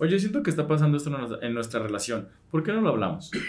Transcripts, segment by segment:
Oye, siento que está pasando esto en nuestra, en nuestra relación. ¿Por qué no lo hablamos?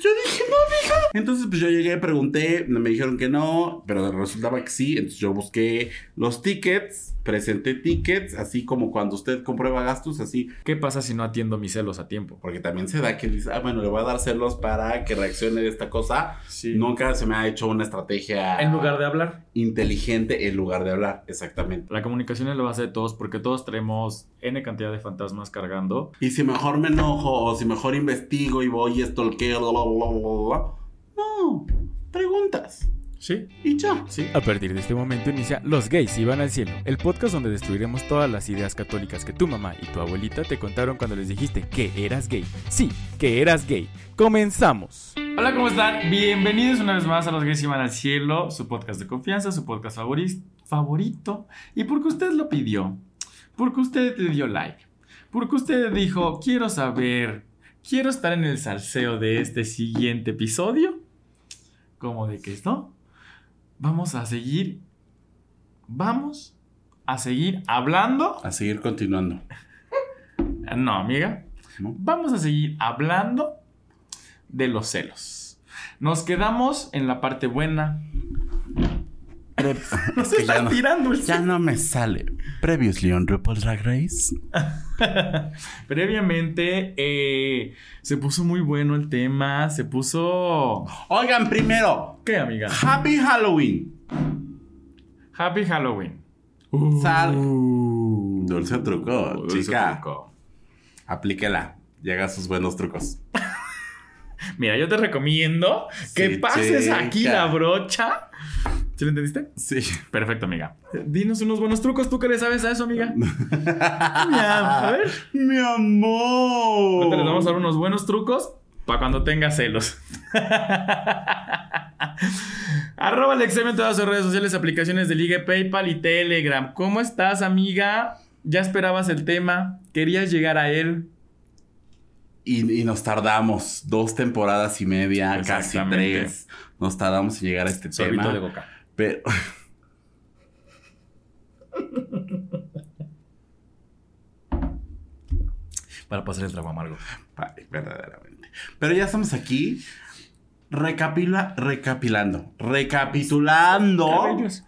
Yo dije, no, mija. Entonces, pues yo llegué, pregunté, me dijeron que no, pero resultaba que sí. Entonces yo busqué los tickets, presenté tickets, así como cuando usted comprueba gastos, así. ¿Qué pasa si no atiendo mis celos a tiempo? Porque también se da que dice, ah, bueno, le voy a dar celos para que reaccione de esta cosa. Sí. Nunca se me ha hecho una estrategia. En lugar de hablar. Inteligente en lugar de hablar, exactamente. La comunicación es la base de todos porque todos tenemos N cantidad de fantasmas cargando. Y si mejor me enojo o si mejor investigo y voy y bla, bla, bla, bla, bla. No, preguntas. Sí. Y ya. Sí. A partir de este momento inicia Los gays iban al cielo, el podcast donde destruiremos todas las ideas católicas que tu mamá y tu abuelita te contaron cuando les dijiste que eras gay. Sí, que eras gay. Comenzamos. Hola, ¿cómo están? Bienvenidos una vez más a Los Gays Iban al Cielo, su podcast de confianza, su podcast favori- favorito. Y porque usted lo pidió, porque usted le dio like, porque usted dijo, quiero saber, quiero estar en el salseo de este siguiente episodio. ¿Cómo de que esto? Vamos a seguir, vamos a seguir hablando. A seguir continuando. No, amiga. ¿no? Vamos a seguir hablando de los celos. Nos quedamos en la parte buena. Nos que ya están no- tirando el Ya no me sale. Previously on RuPaul's Drag Race. Previamente eh, se puso muy bueno el tema. Se puso. Oigan, primero, ¿Qué, amiga? Happy Halloween. Happy Halloween. Sal. Uh. Dulce truco, Dulce chica. truco. Aplíquela. Llega sus buenos trucos. Mira, yo te recomiendo que Sí, pases aquí la brocha. ¿Sí lo entendiste? Sí. Perfecto, amiga. Dinos unos buenos trucos. ¿Tú qué le sabes a eso, amiga? a ver. Mi amor. Ahorita les vamos a dar unos buenos trucos para cuando tengas celos. Arroba Alexem en todas sus redes sociales, aplicaciones de Liga, PayPal y Telegram. ¿Cómo estás, amiga? ¿Ya esperabas el tema? ¿Querías llegar a él? Y, y nos tardamos dos temporadas y media, casi tres. Nos tardamos en llegar a este Sorbito tema. de boca. Pero. Para pasar el trago amargo. Ay, verdaderamente. Pero ya estamos aquí. Recapila, recapilando. Recapitulando Cabellos.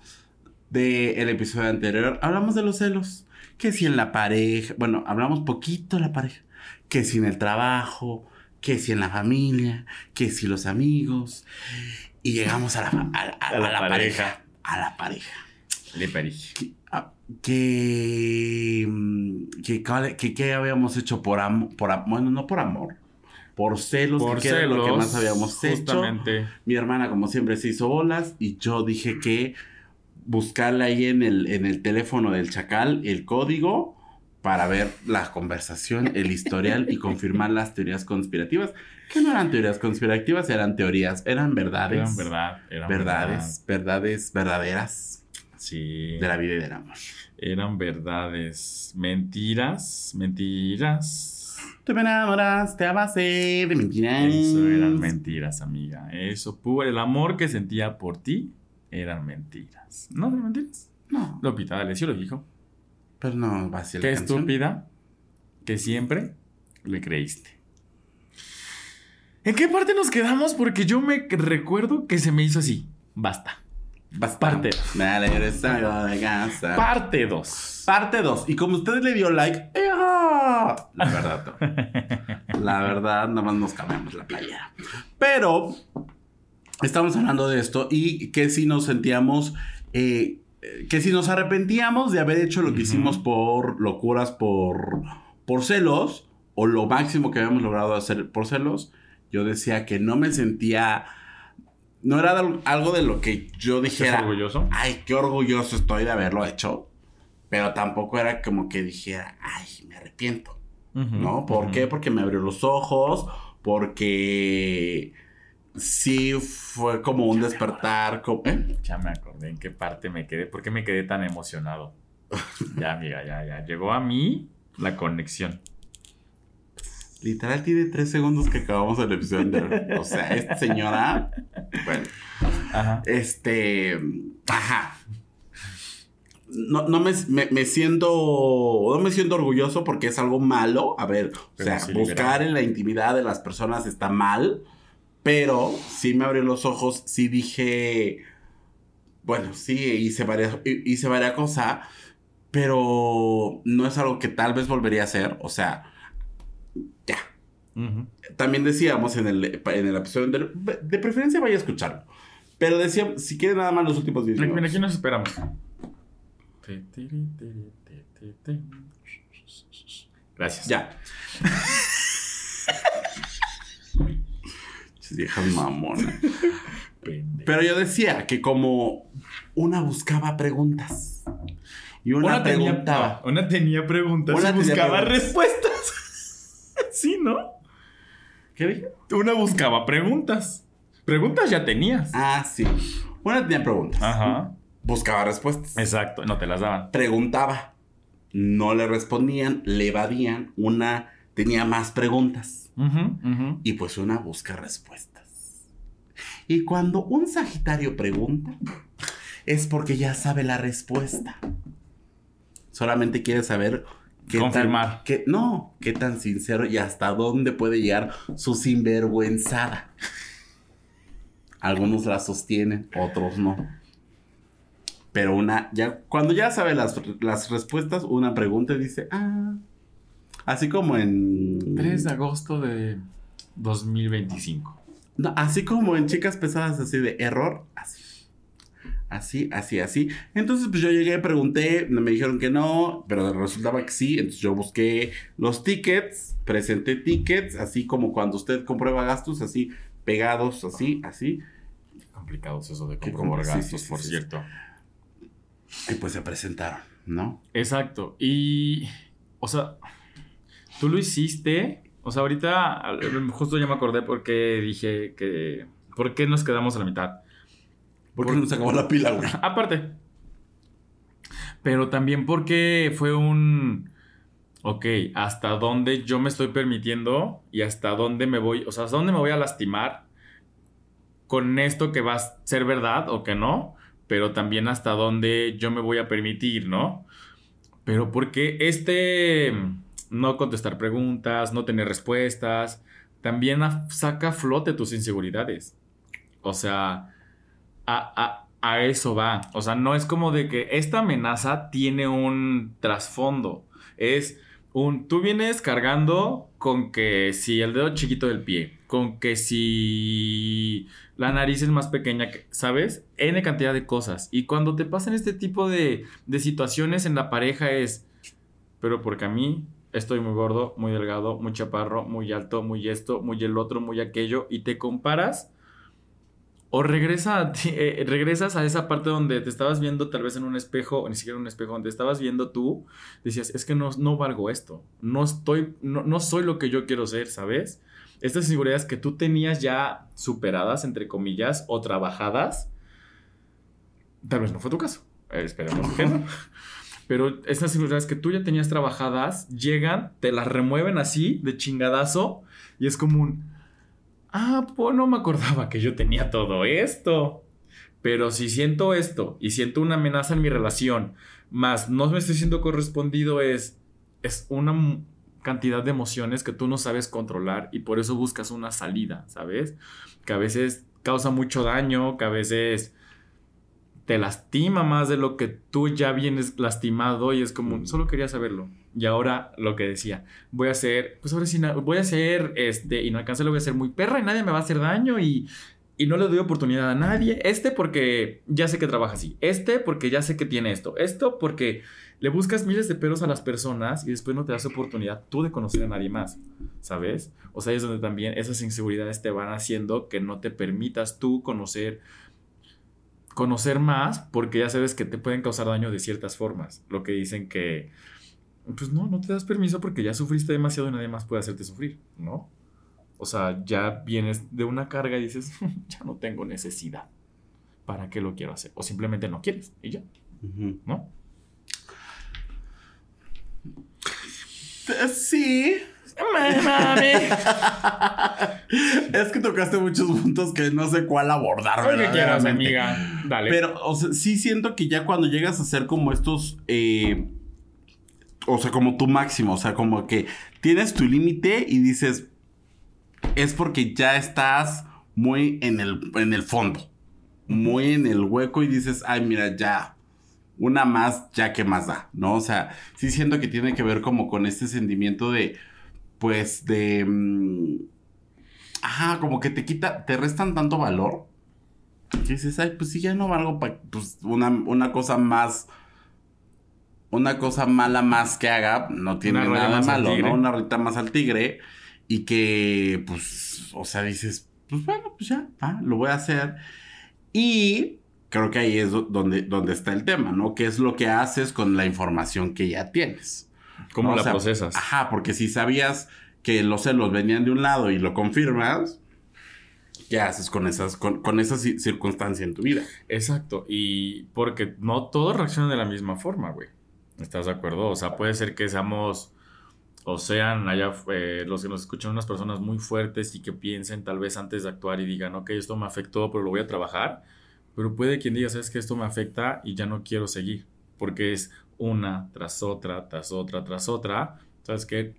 del episodio anterior. Hablamos de los celos. Que si en la pareja. Bueno, hablamos poquito de la pareja. Que si en el trabajo. Que si en la familia. Que si los amigos. Y llegamos a la, a, a- A la pareja. pareja. A la pareja. Le parís. que, que, que, que- habíamos hecho por amor, por, bueno, no por amor, por celos, Por que era lo que celos, más habíamos hecho. Justamente. Mi hermana, como siempre, se hizo bolas y yo dije que buscarle ahí en el, en el teléfono del chacal el código para ver la conversación, el historial y confirmar las teorías conspirativas, que no eran teorías conspirativas, eran teorías, eran verdades. Eran verdad. Eran verdades, verdades verdaderas verdad. Sí. de la vida y del amor. Eran verdades. Mentiras. Mentiras. Te me enamoraste a base de mentiras. Eso eran mentiras, amiga. Eso, puro. El amor que sentía por ti eran mentiras. ¿No eran mentiras? No, Lopita, dale, sí lo dijo. pero no va a ser Qué estúpida que siempre le creíste. ¿En qué parte nos quedamos? Porque yo me recuerdo que se me hizo así. Basta. Basta. Parte. Me ha regresado de casa. Parte 2. Parte 2. Y como usted le dio like, ¡ea! la verdad, no. la verdad, nada más nos cambiamos la playera. Pero estamos hablando de esto y que si nos sentíamos, eh, que si nos arrepentíamos de haber hecho lo que hicimos por locuras, por, por celos, o lo máximo que habíamos logrado hacer por celos, yo decía que no me sentía, no era al- algo de lo que yo ¿Estás dijera, orgulloso? ay, qué orgulloso estoy de haberlo hecho. Pero tampoco era como que dijera, ay, me arrepiento. ¿No? ¿Por qué? Porque me abrió los ojos, porque sí fue como un despertar. como- ¿eh? Ya me acordé en qué parte me quedé. ¿Por qué me quedé tan emocionado? ya, amiga, ya, ya. Llegó a mí la conexión. Literal tiene tres segundos que acabamos el episodio. O sea, esta señora. Bueno, Ajá. este. Ajá. no, no me, me, me siento, no me siento orgulloso porque es algo malo. A ver, o sea, sí buscar en la intimidad de las personas está mal, pero sí me abrió los ojos, sí dije, bueno, sí, hice varias, hice varias cosas, pero no es algo que tal vez volvería a hacer, o sea. También decíamos en el, en el episodio anterior, de preferencia vaya a escucharlo, pero decíamos, si quieren nada más los últimos 10 Mira, minutos. aquí nos esperamos. Gracias. Ya. Viejas. Pendejo. Pero yo decía que como una buscaba preguntas y una, Una tenía, preguntaba. no, una tenía preguntas Una y tenía buscaba preguntas. respuestas. sí, ¿no? ¿Qué dije? Una buscaba preguntas. Preguntas ya tenías. Ah, sí. Una tenía preguntas. Ajá. Buscaba respuestas. Exacto, no te las daban. Preguntaba. No le respondían, le evadían. Una tenía más preguntas. Y pues una busca respuestas. Y cuando un Sagitario pregunta, es porque ya sabe la respuesta. Solamente quiere saber qué Confirmar. Tan, qué- no, qué tan sincero y hasta dónde puede llegar su sinvergüenzada. Algunos la sostienen, otros no. Pero una, ya, cuando ya sabe las, las respuestas, una pregunta y dice, ah. Así como en. 3 de agosto de 2025. No, así como en chicas pesadas, así de error, así. Así, así, así. Entonces, pues yo llegué, pregunté, me dijeron que no, pero resultaba que sí. Entonces yo busqué los tickets, presenté tickets, así como cuando usted comprueba gastos, así, pegados, así, así. Complicado es eso de Qué comprobar sí, gastos, sí, sí, por cierto. Y pues se presentaron, ¿no? Exacto. Y, o sea, tú lo hiciste. O sea, ahorita justo ya me acordé porque dije que... ¿Por qué nos quedamos a la mitad? Porque Por- nos acabó la pila, güey. Aparte. Pero también porque fue un... Ok, hasta dónde yo me estoy permitiendo y hasta dónde me voy, o sea, hasta dónde me voy a lastimar con esto que va a ser verdad o que no, pero también hasta dónde yo me voy a permitir, ¿no? Pero porque este no contestar preguntas, no tener respuestas, también saca a flote tus inseguridades. O sea, a, eso va. O sea, no es como de que esta amenaza tiene un trasfondo. Es un, tú vienes cargando con que si el dedo chiquito del pie, con que si la nariz es más pequeña, que- ¿sabes? N cantidad de cosas. Y cuando te pasan este tipo de, de situaciones en la pareja es, pero porque a mí estoy muy gordo, muy delgado, muy chaparro, muy alto, muy esto, muy el otro, muy aquello, y te comparas o regresa a ti- eh, regresas a esa parte donde te estabas viendo tal vez en un espejo, o ni siquiera en un espejo, donde estabas viendo tú, decías, es que no, no valgo esto, no estoy, no, no soy lo que yo quiero ser, ¿sabes? Estas inseguridades que tú tenías ya superadas, entre comillas, o trabajadas, tal vez no fue tu caso, eh, esperemos que no. Pero estas inseguridades que tú ya tenías trabajadas, llegan, te las remueven así, de chingadazo, y es como un, ah, pues no me acordaba que yo tenía todo esto. Pero si siento esto y siento una amenaza en mi relación, más no me estoy siendo correspondido, es, es una cantidad de emociones que tú no sabes controlar y por eso buscas una salida, ¿sabes? Que a veces causa mucho daño, que a veces te lastima más de lo que tú ya vienes lastimado y es como, solo quería saberlo. Y ahora lo que decía, voy a ser, pues ahora sí, voy a ser, este, inalcanzable, voy a ser muy perra y nadie me va a hacer daño y, y no le doy oportunidad a nadie. Este porque ya sé que trabaja así. Este porque ya sé que tiene esto. Esto porque le buscas miles de peros a las personas y después no te das oportunidad tú de conocer a nadie más, ¿sabes? O sea, es donde también esas inseguridades te van haciendo que no te permitas tú conocer conocer más porque ya sabes que te pueden causar daño de ciertas formas. Lo que dicen que, pues no, no te das permiso porque ya sufriste demasiado y nadie más puede hacerte sufrir, ¿no? O sea, ya vienes de una carga y dices, ya no tengo necesidad. ¿Para qué lo quiero hacer? O simplemente no quieres y ya. ¿no? Eh, Sí. Es que tocaste muchos puntos que no sé cuál abordar. Lo que quieras, amiga. Dale. Pero, o sea, sí siento que ya cuando llegas a ser como estos. eh, o sea, como tu máximo. O sea, como que tienes tu límite y dices. Es porque ya estás muy en el, en el fondo. Muy en el hueco y dices, ay, mira, ya. Una más, ya que más da, ¿no? O sea, sí siento que tiene que ver como con este sentimiento de. Pues de. mm, ajá, como que te quita. Te restan tanto valor que dices, ay, pues sí, ya no valgo para pues, una, una cosa más. Una cosa mala más que haga, no tiene Una nada malo. ¿no? Una rita más al tigre. Y que, pues, o sea, dices, pues bueno, pues ya, ah, lo voy a hacer. Y creo que ahí es do- donde, donde está el tema, ¿no? ¿Qué es lo que haces con la información que ya tienes? ¿Cómo ¿no? O la sea, procesas? Ajá, porque si sabías que los celos venían de un lado y lo confirmas, ¿qué haces con esas, con, con esa ci- circunstancia en tu vida? Exacto. Y porque no todos reaccionan de la misma forma, güey. ¿Estás de acuerdo? O sea, puede ser que seamos, o sean allá eh, los que nos escuchan unas personas muy fuertes y que piensen tal vez antes de actuar y digan, ok, esto me afectó, pero lo voy a trabajar. Pero puede quien diga, sabes que esto me afecta y ya no quiero seguir. Porque es una tras otra, tras otra, tras otra. ¿Sabes qué?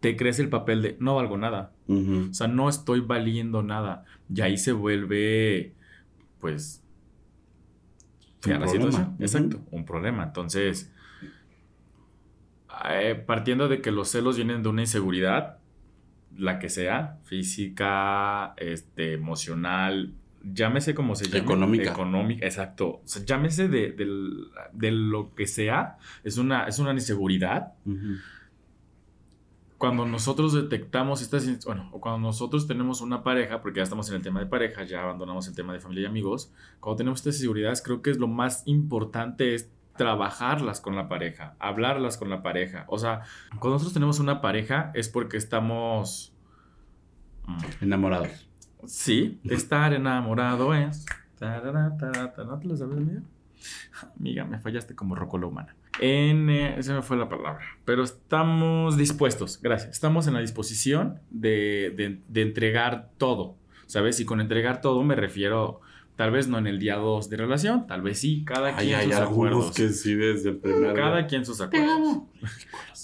Te crees el papel de no valgo nada. O sea, no estoy valiendo nada. Y ahí se vuelve, pues, Un la. Exacto, un problema. Entonces, eh, partiendo de que los celos vienen de una inseguridad, la que sea, física, este, emocional, llámese como se llame. Económica. Económica, exacto. O sea, llámese de, del- de lo que sea, es una, es una inseguridad cuando nosotros detectamos estas, bueno, o cuando nosotros tenemos una pareja, porque ya estamos en el tema de pareja, ya abandonamos el tema de familia y amigos, cuando tenemos estas inseguridades, creo que es lo más importante es trabajarlas con la pareja, hablarlas con la pareja. O sea, cuando nosotros tenemos una pareja es porque estamos... mm, Enamorados. Sí, estar enamorado es... tarara, tarara, ¿No te lo sabes, amiga? Amiga, me fallaste como rocola humana. En, eh, esa me fue la palabra. Pero estamos dispuestos, gracias. Estamos en la disposición de- de entregar todo, ¿sabes? Y con entregar todo me refiero, tal vez no en el día 2 de relación, tal vez sí, cada Ay, quien hay sus algunos acuerdos. que sí desde el primer Cada día. quien sus acuerdos.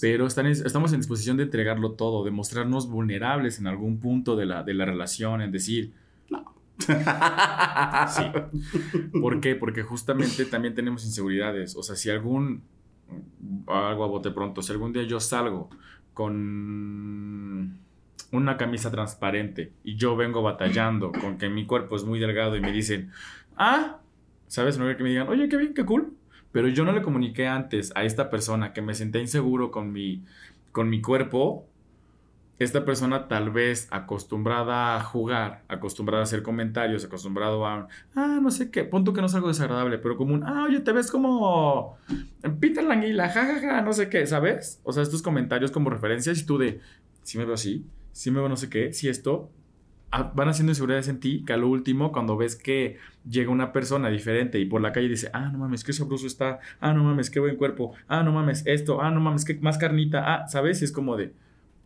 Pero están en- estamos en disposición de entregarlo todo, de mostrarnos vulnerables en algún punto de la, de la relación, en decir, sí. ¿Por qué? Porque justamente también tenemos inseguridades. O sea, si algún, algo a bote pronto, si algún día yo salgo con una camisa transparente y yo vengo batallando con que mi cuerpo es muy delgado y me dicen, ah, ¿sabes? No que me digan, oye, qué bien, qué cool. Pero yo no le comuniqué antes a esta persona que me senté inseguro con mi, con mi cuerpo. Esta persona tal vez acostumbrada a jugar, acostumbrada a hacer comentarios, acostumbrado a, ah, no sé qué, punto que no es algo desagradable, pero como un, ah, oye, te ves como Peter Languila, jajaja, no sé qué, ¿sabes? O sea, estos comentarios como referencias y tú de, si me veo así, si me veo no si esto, ah, van haciendo inseguridades en ti, que a lo último, cuando ves que llega una persona diferente y por la calle dice, ah, no mames, qué sabroso está, ah, no mames, qué buen cuerpo, ah, no mames, esto, ah, no mames, qué más carnita, ah, ¿sabes? Y es como de,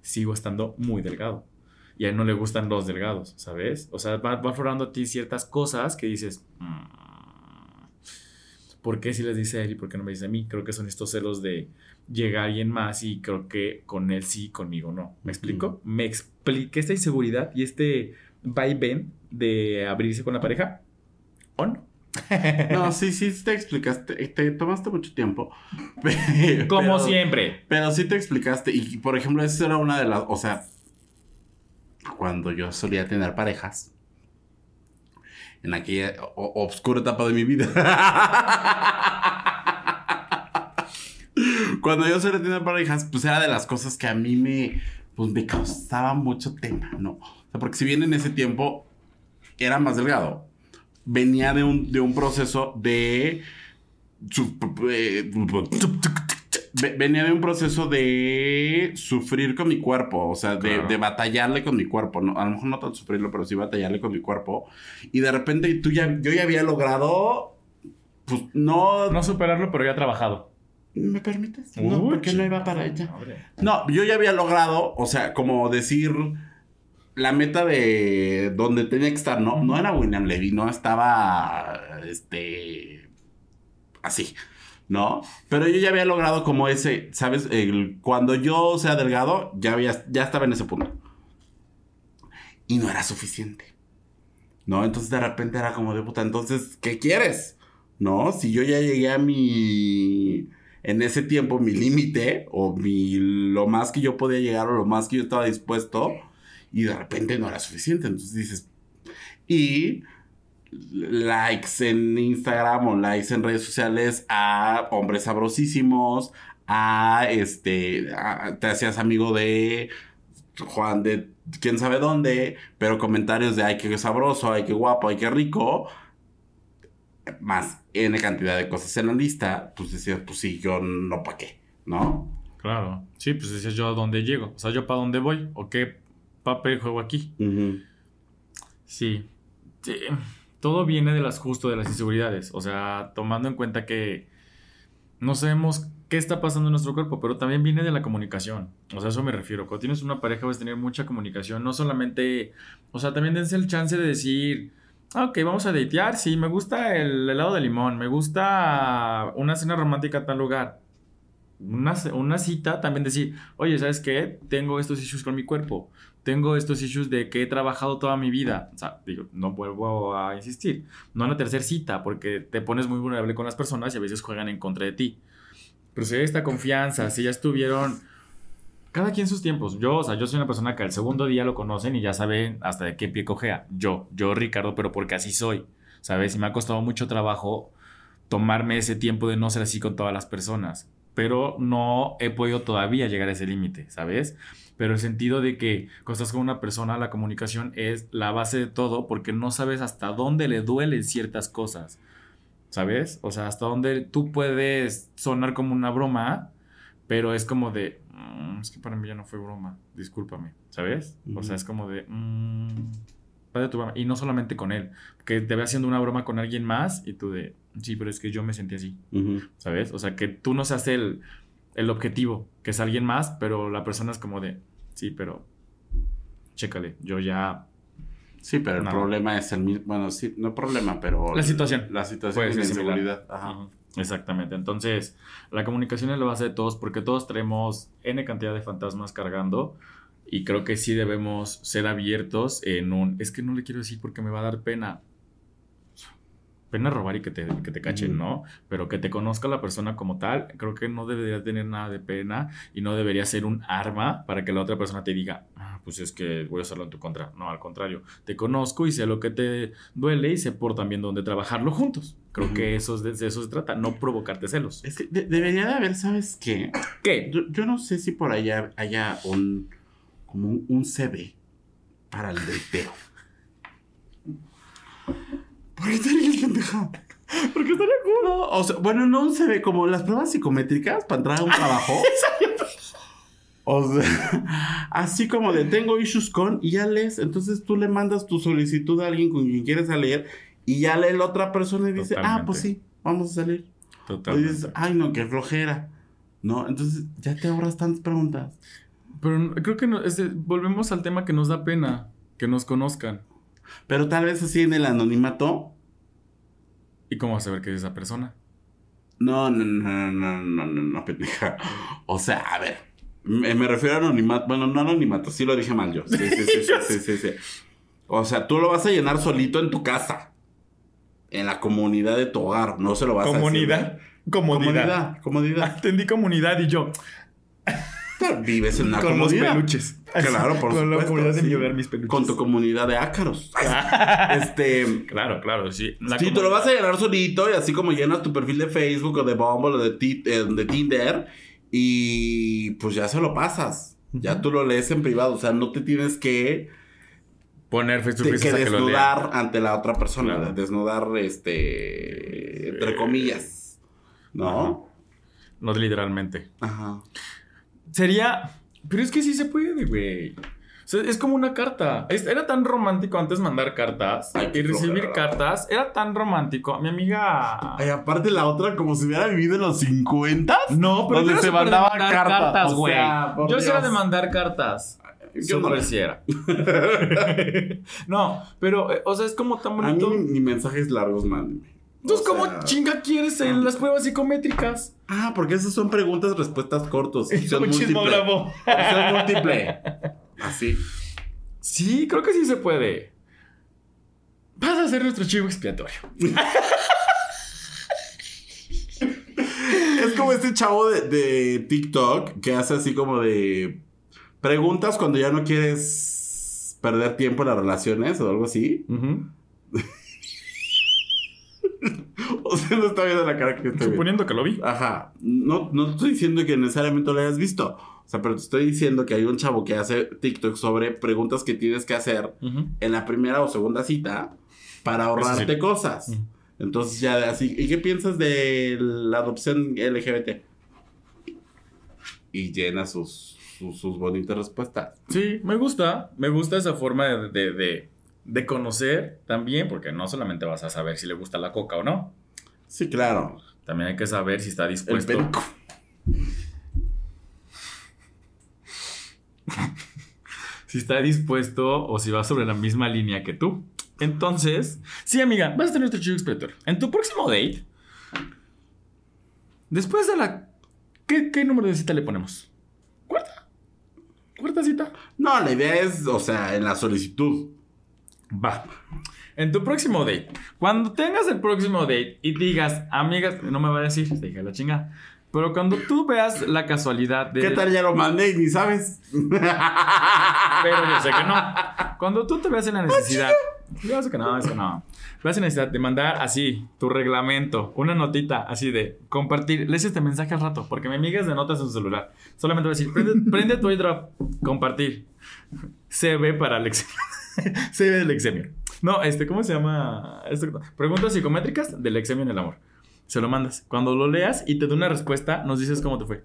sigo estando muy delgado. Y a él no le gustan los delgados, ¿sabes? O sea, va, va aflorando a ti ciertas cosas que dices, "Mm, ¿por qué si les dice a él y por qué no me dice a mí? Creo que son estos celos de llega alguien más y creo que con él sí, conmigo no. ¿Me explico? Me expliqué esta inseguridad y este vaivén de abrirse con la pareja o no. No, sí, sí, te explicaste. Te tomaste mucho tiempo. Pe- Como pero- siempre. Pero sí te explicaste. Y, por ejemplo, esa era una de las. O sea, cuando yo solía tener parejas. En aquella obscura etapa de mi vida. cuando yo solía tener parejas, pues era de las cosas que a mí me. Pues me causaba mucho tema, ¿no? Porque si bien en ese tiempo era más delgado, venía de un, de un proceso de. Venía de un proceso de sufrir con mi cuerpo, o sea, de, Claro. de batallarle con mi cuerpo, ¿no? a lo mejor no tanto sufrirlo, pero sí batallarle con mi cuerpo. Y de repente tú ya, yo ya había logrado, pues no... No superarlo, pero ya trabajado. ¿Me permites? No, porque no iba para allá. No, yo ya había logrado, o sea, como decir, la meta de donde tenía que estar, no, no era William Levy, no estaba, este, así, ¿no? Pero yo ya había logrado como ese, ¿sabes? Cuando yo sea delgado, ya, había, ya estaba en ese punto. Y no era suficiente, ¿no? Entonces de repente era como de puta, entonces, ¿qué quieres? ¿No? Si yo ya llegué a mi en ese tiempo mi límite o mi lo más que yo podía llegar o lo más que yo estaba dispuesto y de repente no era suficiente. Entonces dices, y likes en Instagram o likes en redes sociales a hombres sabrosísimos, a este, a- te hacías amigo de Juan de quién sabe dónde, pero comentarios de ay, qué sabroso, ay, qué guapo, ay, qué rico, más N cantidad de cosas en la lista, pues decías, pues sí, yo no pa' qué, ¿no? Claro. Sí, pues decías yo a dónde llego. O sea, yo para dónde voy. O qué papel juego aquí. Sí. Sí. Todo viene de las justo de las inseguridades. O sea, tomando en cuenta que no sabemos qué está pasando en nuestro cuerpo, pero también viene de la comunicación. O sea, a eso me refiero. Cuando tienes una pareja vas a tener mucha comunicación. No solamente. O sea, también dense el chance de decir. "Ah, Ok, vamos a datear. Sí, me gusta el helado de limón. Me gusta una cena romántica a tal lugar. Una, una cita también decir, oye, ¿sabes qué? Tengo estos issues con mi cuerpo tengo estos issues de que he trabajado toda mi vida. O sea, digo, no vuelvo a insistir. No en la tercera cita, porque te pones muy vulnerable con las personas y a veces juegan en contra de ti. Pero si hay esta confianza, si ya estuvieron. Cada quien sus tiempos. Yo, o sea, yo soy una persona que al segundo día lo conocen y ya saben hasta de qué pie cojea. Yo, yo, Ricardo, pero porque así soy. ¿Sabes? Y me ha costado mucho trabajo tomarme ese tiempo de no ser así con todas las personas. Pero no he podido todavía llegar a ese límite, ¿sabes? pero el sentido de que cuando estás con una persona, la comunicación es la base de todo porque no sabes hasta dónde le duelen ciertas cosas, ¿sabes? O sea, hasta dónde tú puedes sonar como una broma, pero es como de, "Mm, es que para mí ya no fue broma, discúlpame, ¿sabes? O sea, es como de, "Mm, de tu broma", y no solamente con él, que te ve haciendo una broma con alguien más y tú de, sí, pero es que yo me sentí así. Ujú. ¿sabes? O sea, que tú no seas el, el objetivo, que es alguien más, pero la persona es como de, sí, pero chécale, yo ya... Sí, pero el No. problema es el mismo, bueno, sí, no problema, pero... La situación. La situación similar. inseguridad. Ajá. Exactamente. Entonces, la comunicación es la base de todos porque todos tenemos N cantidad de fantasmas cargando y creo que sí debemos ser abiertos en un... Es que no le quiero decir porque me va a dar pena. Pena robar y que te, que te cachen. ¿no? Pero que te conozca la persona como tal, creo que no debería tener nada de pena y no debería ser un arma para que la otra persona te diga, "Ah, pues es que voy a usarlo en tu contra. No, al contrario, te conozco y sé lo que te duele y sé por también dónde trabajarlo juntos. Creo que eso es de, de eso se trata, no provocarte celos. Es que de- debería de haber, ¿sabes qué? ¿Qué? Yo, yo no sé si por allá haya un... como un, un CV para el dateo. ¿Por qué te ríes, pendeja? Porque estaría cool. No, o sea, bueno, no un CV, como las pruebas psicométricas para entrar a un trabajo. O sea, así como de tengo issues con y ya lees. Entonces tú le mandas tu solicitud a alguien con quien quieres salir y ya lee la otra persona y dice, ah, pues sí, vamos a salir. Totalmente. dices, ay, no, qué flojera. No, entonces ya te ahorras tantas preguntas. Pero creo que no, volvemos al tema que nos da pena que nos conozcan. Pero tal vez así en el anonimato. ¿Y cómo vas a saber que es esa persona? No, no, no, no, no, no, no, pendeja. O sea, a ver. Me, me refiero a anonimato. Bueno, no anonimato, sí lo dije mal yo. Sí, sí, sí, sí, sí, sí, sí. O sea, tú lo vas a llenar solito en tu casa. En la comunidad de tu hogar. No se lo vas a Comunidad. decir. Comodidad. Comodidad. Entendí comunidad y yo. Vives en una con los peluches. Claro, por Con la supuesto, comunidad de sí. mi hogar, mis peluches. Con tu comunidad de ácaros. este. Claro, claro, sí. La Sí, tú lo vas a llenar solito y así como llenas tu perfil de Facebook o de Bumble o de, Ti- eh, de Tinder y pues ya se lo pasas. Ya tú lo lees en privado, o sea, no te tienes que, Poner face to face que hasta que lo desnudar ante la otra persona, Claro. desnudar este entre comillas. ¿No? Ajá. No literalmente. Ajá. Sería. Pero es que sí se puede, güey. O sea, es como una carta. Es- Era tan romántico antes mandar cartas Ay, y recibir flojera. cartas. Era tan romántico. Mi amiga. Ay, aparte la otra como si hubiera vivido en los 50 No, pero Donde se mandaba cartas, o güey. sea, yo sí era Dios. de mandar cartas. Yo no. Super sí era. no, pero, eh, o sea, es como tan A mí bonito. ni, ni mensajes largos, mándenme. Entonces, O ¿cómo sea- chinga quieres en las pruebas psicométricas? Ah, porque esas son preguntas, respuestas cortos. Un múltiple. Opción múltiple. Así. Sí, creo que sí se puede. Vas a ser nuestro chivo expiatorio. Es como este chavo de, de TikTok que hace así como de preguntas cuando ya no quieres perder tiempo en las relaciones o algo así. O no está viendo la cara que yo estoy viendo. Suponiendo que lo vi. Ajá. No, no estoy diciendo que necesariamente lo hayas visto. O sea, pero te estoy diciendo que hay un chavo que hace TikTok sobre preguntas que tienes que hacer en la primera o segunda cita para ahorrarte sí. cosas. Entonces ya así, ¿y qué piensas de la adopción LGBT? Y llena sus, sus, sus bonitas respuestas. Sí, me gusta. Me gusta esa forma de, de, de- de conocer también, porque no solamente vas a saber si le gusta la coca o no. Sí, claro. También hay que saber si está El dispuesto. perico. si está dispuesto o si va sobre la misma línea que tú. Entonces, sí, amiga, vas a tener nuestro chivo expiatorio. En tu próximo date, después de la. ¿Qué, qué número de cita le ponemos? ¿Cuarta? ¿Cuarta cita? No, la idea es, o sea, en la solicitud. Va. En tu próximo date, cuando tengas el próximo date y digas, amigas, no me va a decir, te dije la chinga. Pero cuando tú veas la casualidad de. ¿Qué tal ya lo mandé y ni sabes? Pero yo sé que no. Cuando tú te veas en la necesidad. Yo sé que no, es que no. Veas en la necesidad de mandar así tu reglamento, una notita así de compartir. Lees este mensaje al rato, porque mi amiga es de notas en su celular. Solamente voy a decir, prende, prende tu airdrop, compartir. CB para el exemio. CB del exemio. No, este, ¿cómo se llama? Esto- Preguntas psicométricas del exemio en el amor. Se lo mandas. Cuando lo leas y te dé una respuesta, nos dices cómo te fue.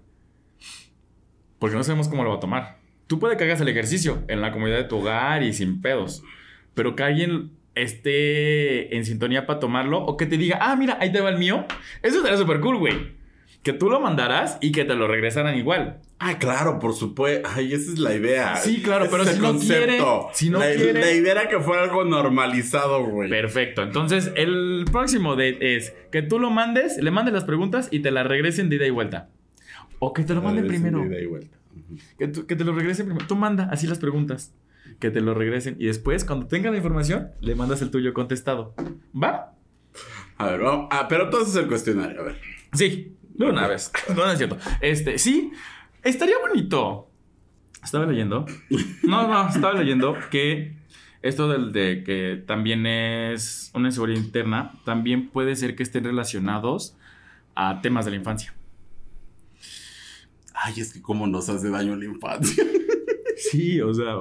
Porque no sabemos cómo lo va a tomar. Tú puede que hagas el ejercicio en la comodidad de tu hogar y sin pedos. Pero que alguien esté en sintonía para tomarlo o que te diga, ah, mira, ahí te va el mío. Eso sería súper cool, güey. Que tú lo mandaras y que te lo regresaran igual. Ah, claro, por supuesto. Ay, esa es la idea. Sí, claro, Ese pero es si el no quiere- si no la, quiere- la idea era que fuera algo normalizado, güey. Perfecto. Entonces, el próximo date es que tú lo mandes, le mandes las preguntas y te las regresen de ida y vuelta. O que te lo manden primero. de ida y vuelta. Que, tú- que te lo regresen primero. Tú manda así las preguntas. Que te lo regresen. Y después, cuando tengan la información, le mandas el tuyo contestado. ¿Va? A ver, vamos. Ah, pero entonces el cuestionario, a ver. Sí. De una vez. No, no es cierto. Este, sí. Estaría bonito. Estaba leyendo. No, no, estaba leyendo que esto del de que también es una inseguridad interna, también puede ser que estén relacionados a temas de la infancia. Ay, es que cómo nos hace daño la infancia. Sí, o sea,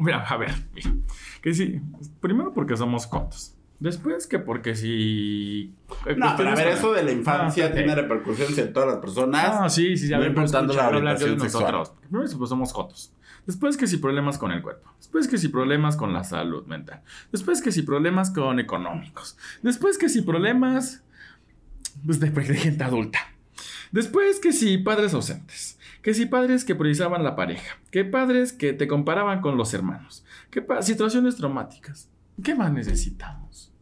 mira, a ver, mira, que sí, primero porque somos cotos, después que porque si... eh, No, pero a ver, eso de la infancia Ah, tiene repercusiones en todas las personas. Ah, sí, sí, sí, a ver, importando la hablar de nosotros. Primero pues somos cotos. Después que si problemas con el cuerpo. Después que si problemas con la salud mental. Después que si problemas con económicos. Después que si problemas pues, de, de gente adulta. Después que si padres ausentes. Que si padres que priorizaban la pareja. Que padres que te comparaban con los hermanos. Que situaciones traumáticas. ¿Qué más necesitamos?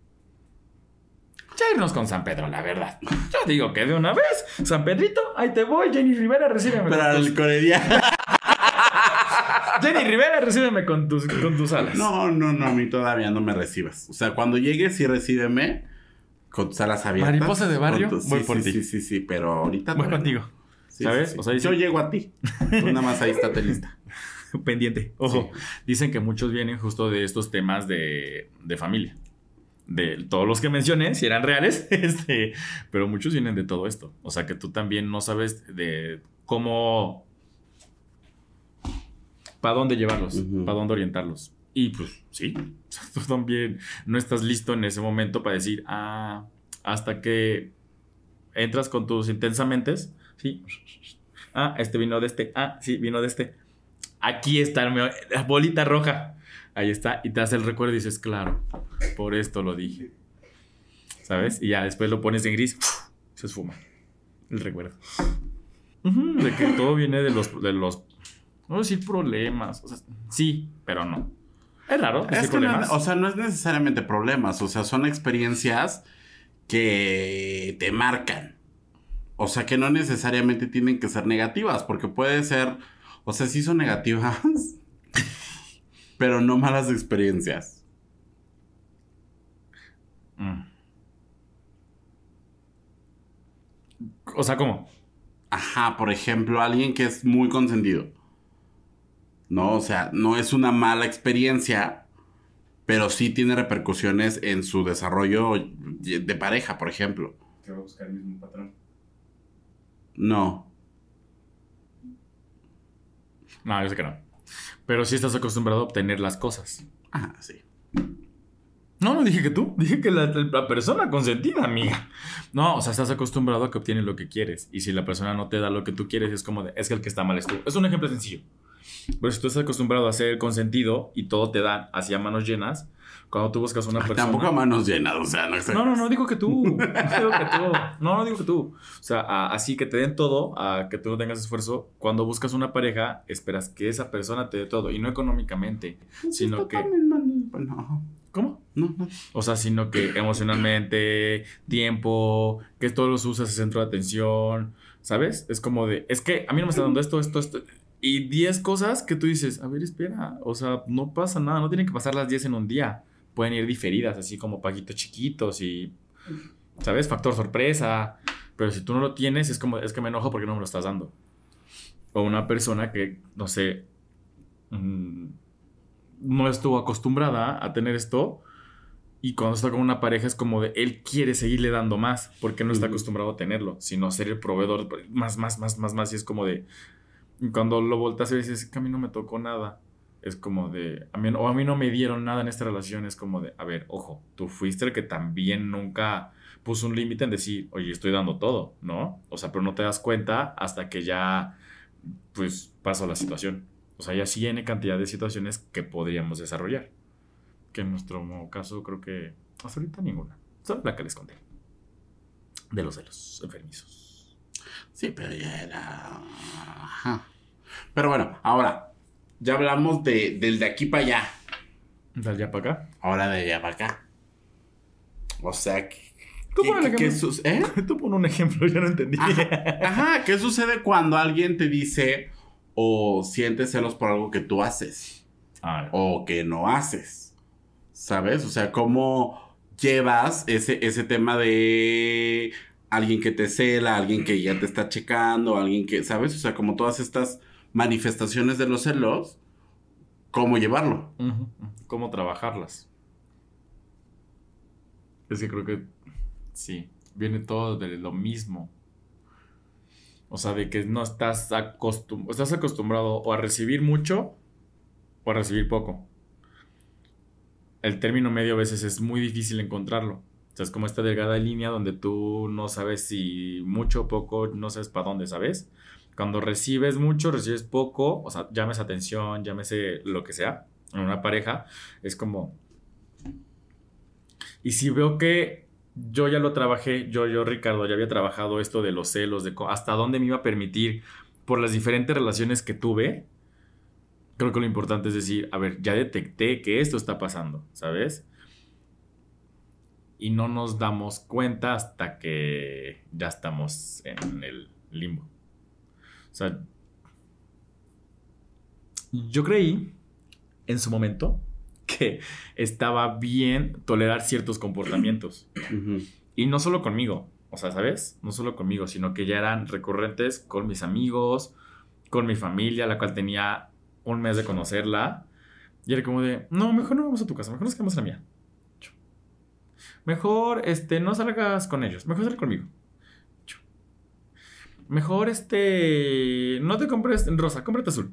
Ya irnos con San Pedro, la verdad. Yo digo que de una vez, San Pedrito, ahí te voy, Jenny Rivera, recíbeme con el. Jenny Rivera, recíbeme con tus, con tus alas. No, no, no, a mí todavía no me recibas. O sea, cuando llegues, sí recíbeme con tus alas abiertas. Mariposa de barrio, tu- voy sí, por sí, ti. Sí, sí, sí, pero ahorita. Voy no. contigo. Sí, ¿Sabes? O sea, Yo llego a ti. Tú nada más ahí estate lista. Pendiente. Ojo. Sí. Dicen que muchos vienen justo de estos temas de, de familia. De todos los que mencioné, si eran reales, este, pero muchos vienen de todo esto. O sea que tú también no sabes de cómo. para dónde llevarlos, Ujú. para dónde orientarlos. Y pues sí, tú también no estás listo en ese momento para decir, ah, hasta que entras con tus intensamente, sí. Ah, este vino de este. Ah, sí, vino de este. Aquí está la bolita roja. Ahí está. Y te hace el recuerdo y dices, claro, por esto lo dije. ¿Sabes? Y ya después lo pones en gris. Se esfuma. El recuerdo. De que todo viene de los, de los. No decir problemas. O sea, sí, pero no. Es raro. Es que no, o sea, no es necesariamente problemas, o sea, son experiencias que te marcan. O sea, que no necesariamente tienen que ser negativas, porque puede ser, o sea, sí son negativas, pero no malas experiencias. Mm. O sea, ¿cómo? Ajá, por ejemplo, alguien que es muy consentido. No, o sea, no es una mala experiencia, pero sí tiene repercusiones en su desarrollo de pareja, por ejemplo. Que va a buscar el mismo patrón. No. No, yo sé que no. Pero sí estás acostumbrado a obtener las cosas. Ah, sí. No, no dije que tú. Dije que la, la persona consentida, amiga. No, o sea, estás acostumbrado a que obtienes lo que quieres. Y si la persona no te da lo que tú quieres, es como de, es que el que está mal es tú. Es un ejemplo sencillo. Pero si tú estás acostumbrado a ser consentido y todo te dan hacia manos llenas, cuando tú buscas una Ay, persona. Tampoco a manos llenas, o sea, no sé. No, no, no digo que tú. No digo que tú. No, no digo que tú. O sea, a- así que te den todo, a que tú no tengas esfuerzo. Cuando buscas una pareja, esperas que esa persona te dé todo. Y no económicamente, sino que. Bueno, ajá. ¿Cómo? no, no. O sea, sino que emocionalmente, tiempo, que todos los usas centro de atención, ¿sabes? Es como de, es que a mí no me está dando esto, esto, esto. Y 10 cosas que tú dices, a ver, espera, o sea, no pasa nada, no tienen que pasar las 10 en un día. Pueden ir diferidas, así como paguitos chiquitos y, ¿sabes? Factor sorpresa. Pero si tú no lo tienes, es como, es que me enojo porque no me lo estás dando. O una persona que, no sé, mm, no estuvo acostumbrada a tener esto. Y cuando está con una pareja es como de él quiere seguirle dando más porque no está acostumbrado a tenerlo, sino ser el proveedor más, más, más, más, más. Y es como de y cuando lo volteas y dices "Es que a mí no me tocó nada. Es como de a mí, o a mí no me dieron nada en esta relación. Es como de a ver, ojo, tú fuiste el que también nunca puso un límite en decir, oye, estoy dando todo, ¿no? O sea, pero no te das cuenta hasta que ya, pues, pasó la situación. O sea, ya sí hay cantidad de situaciones que podríamos desarrollar. Que en nuestro caso creo que hasta ahorita ninguna. Solo la que les conté. De los celos enfermizos. Sí, pero ya era. Ajá. Pero bueno, ahora, ya hablamos de, del de aquí para allá. De allá para acá. Ahora de allá para acá. O sea, ¿qué, Tú qué- pon qué- ejemplo. ¿eh? Tú pon un ejemplo, yo no entendí. Ajá, ajá, ¿qué sucede cuando alguien te dice o sientes celos por algo que tú haces Ah, o que no haces? ¿Sabes? O sea, ¿cómo llevas ese, ese tema de alguien que te cela, alguien que ya te está checando, alguien que, ¿sabes? O sea, como todas estas manifestaciones de los celos, ¿cómo llevarlo? ¿Cómo trabajarlas? Es que creo que sí, viene todo de lo mismo. O sea, de que no estás, acostum estás acostumbrado o a recibir mucho o a recibir poco. El término medio a veces es muy difícil encontrarlo. O sea, es como esta delgada línea donde tú no sabes si mucho o poco, no sabes para dónde, ¿sabes? Cuando recibes mucho, recibes poco, o sea, llámese atención, llámese lo que sea, en una pareja, es como... Y si veo que yo ya lo trabajé, yo, yo, Ricardo, ya había trabajado esto de los celos, de hasta dónde me iba a permitir por las diferentes relaciones que tuve, creo que lo importante es decir, a ver, ya detecté que esto está pasando, ¿sabes? Y no nos damos cuenta hasta que ya estamos en el limbo. O sea, yo creí en su momento que estaba bien tolerar ciertos comportamientos. Y no solo conmigo, o sea, ¿sabes? No solo conmigo, sino que ya eran recurrentes con mis amigos, con mi familia, la cual tenía un mes de conocerla. Y era como de, no, mejor no vamos a tu casa, mejor nos quedamos en la mía. Mejor, este, no salgas con ellos, mejor sal conmigo. Mejor, este, no te compres rosa, cómprate azul.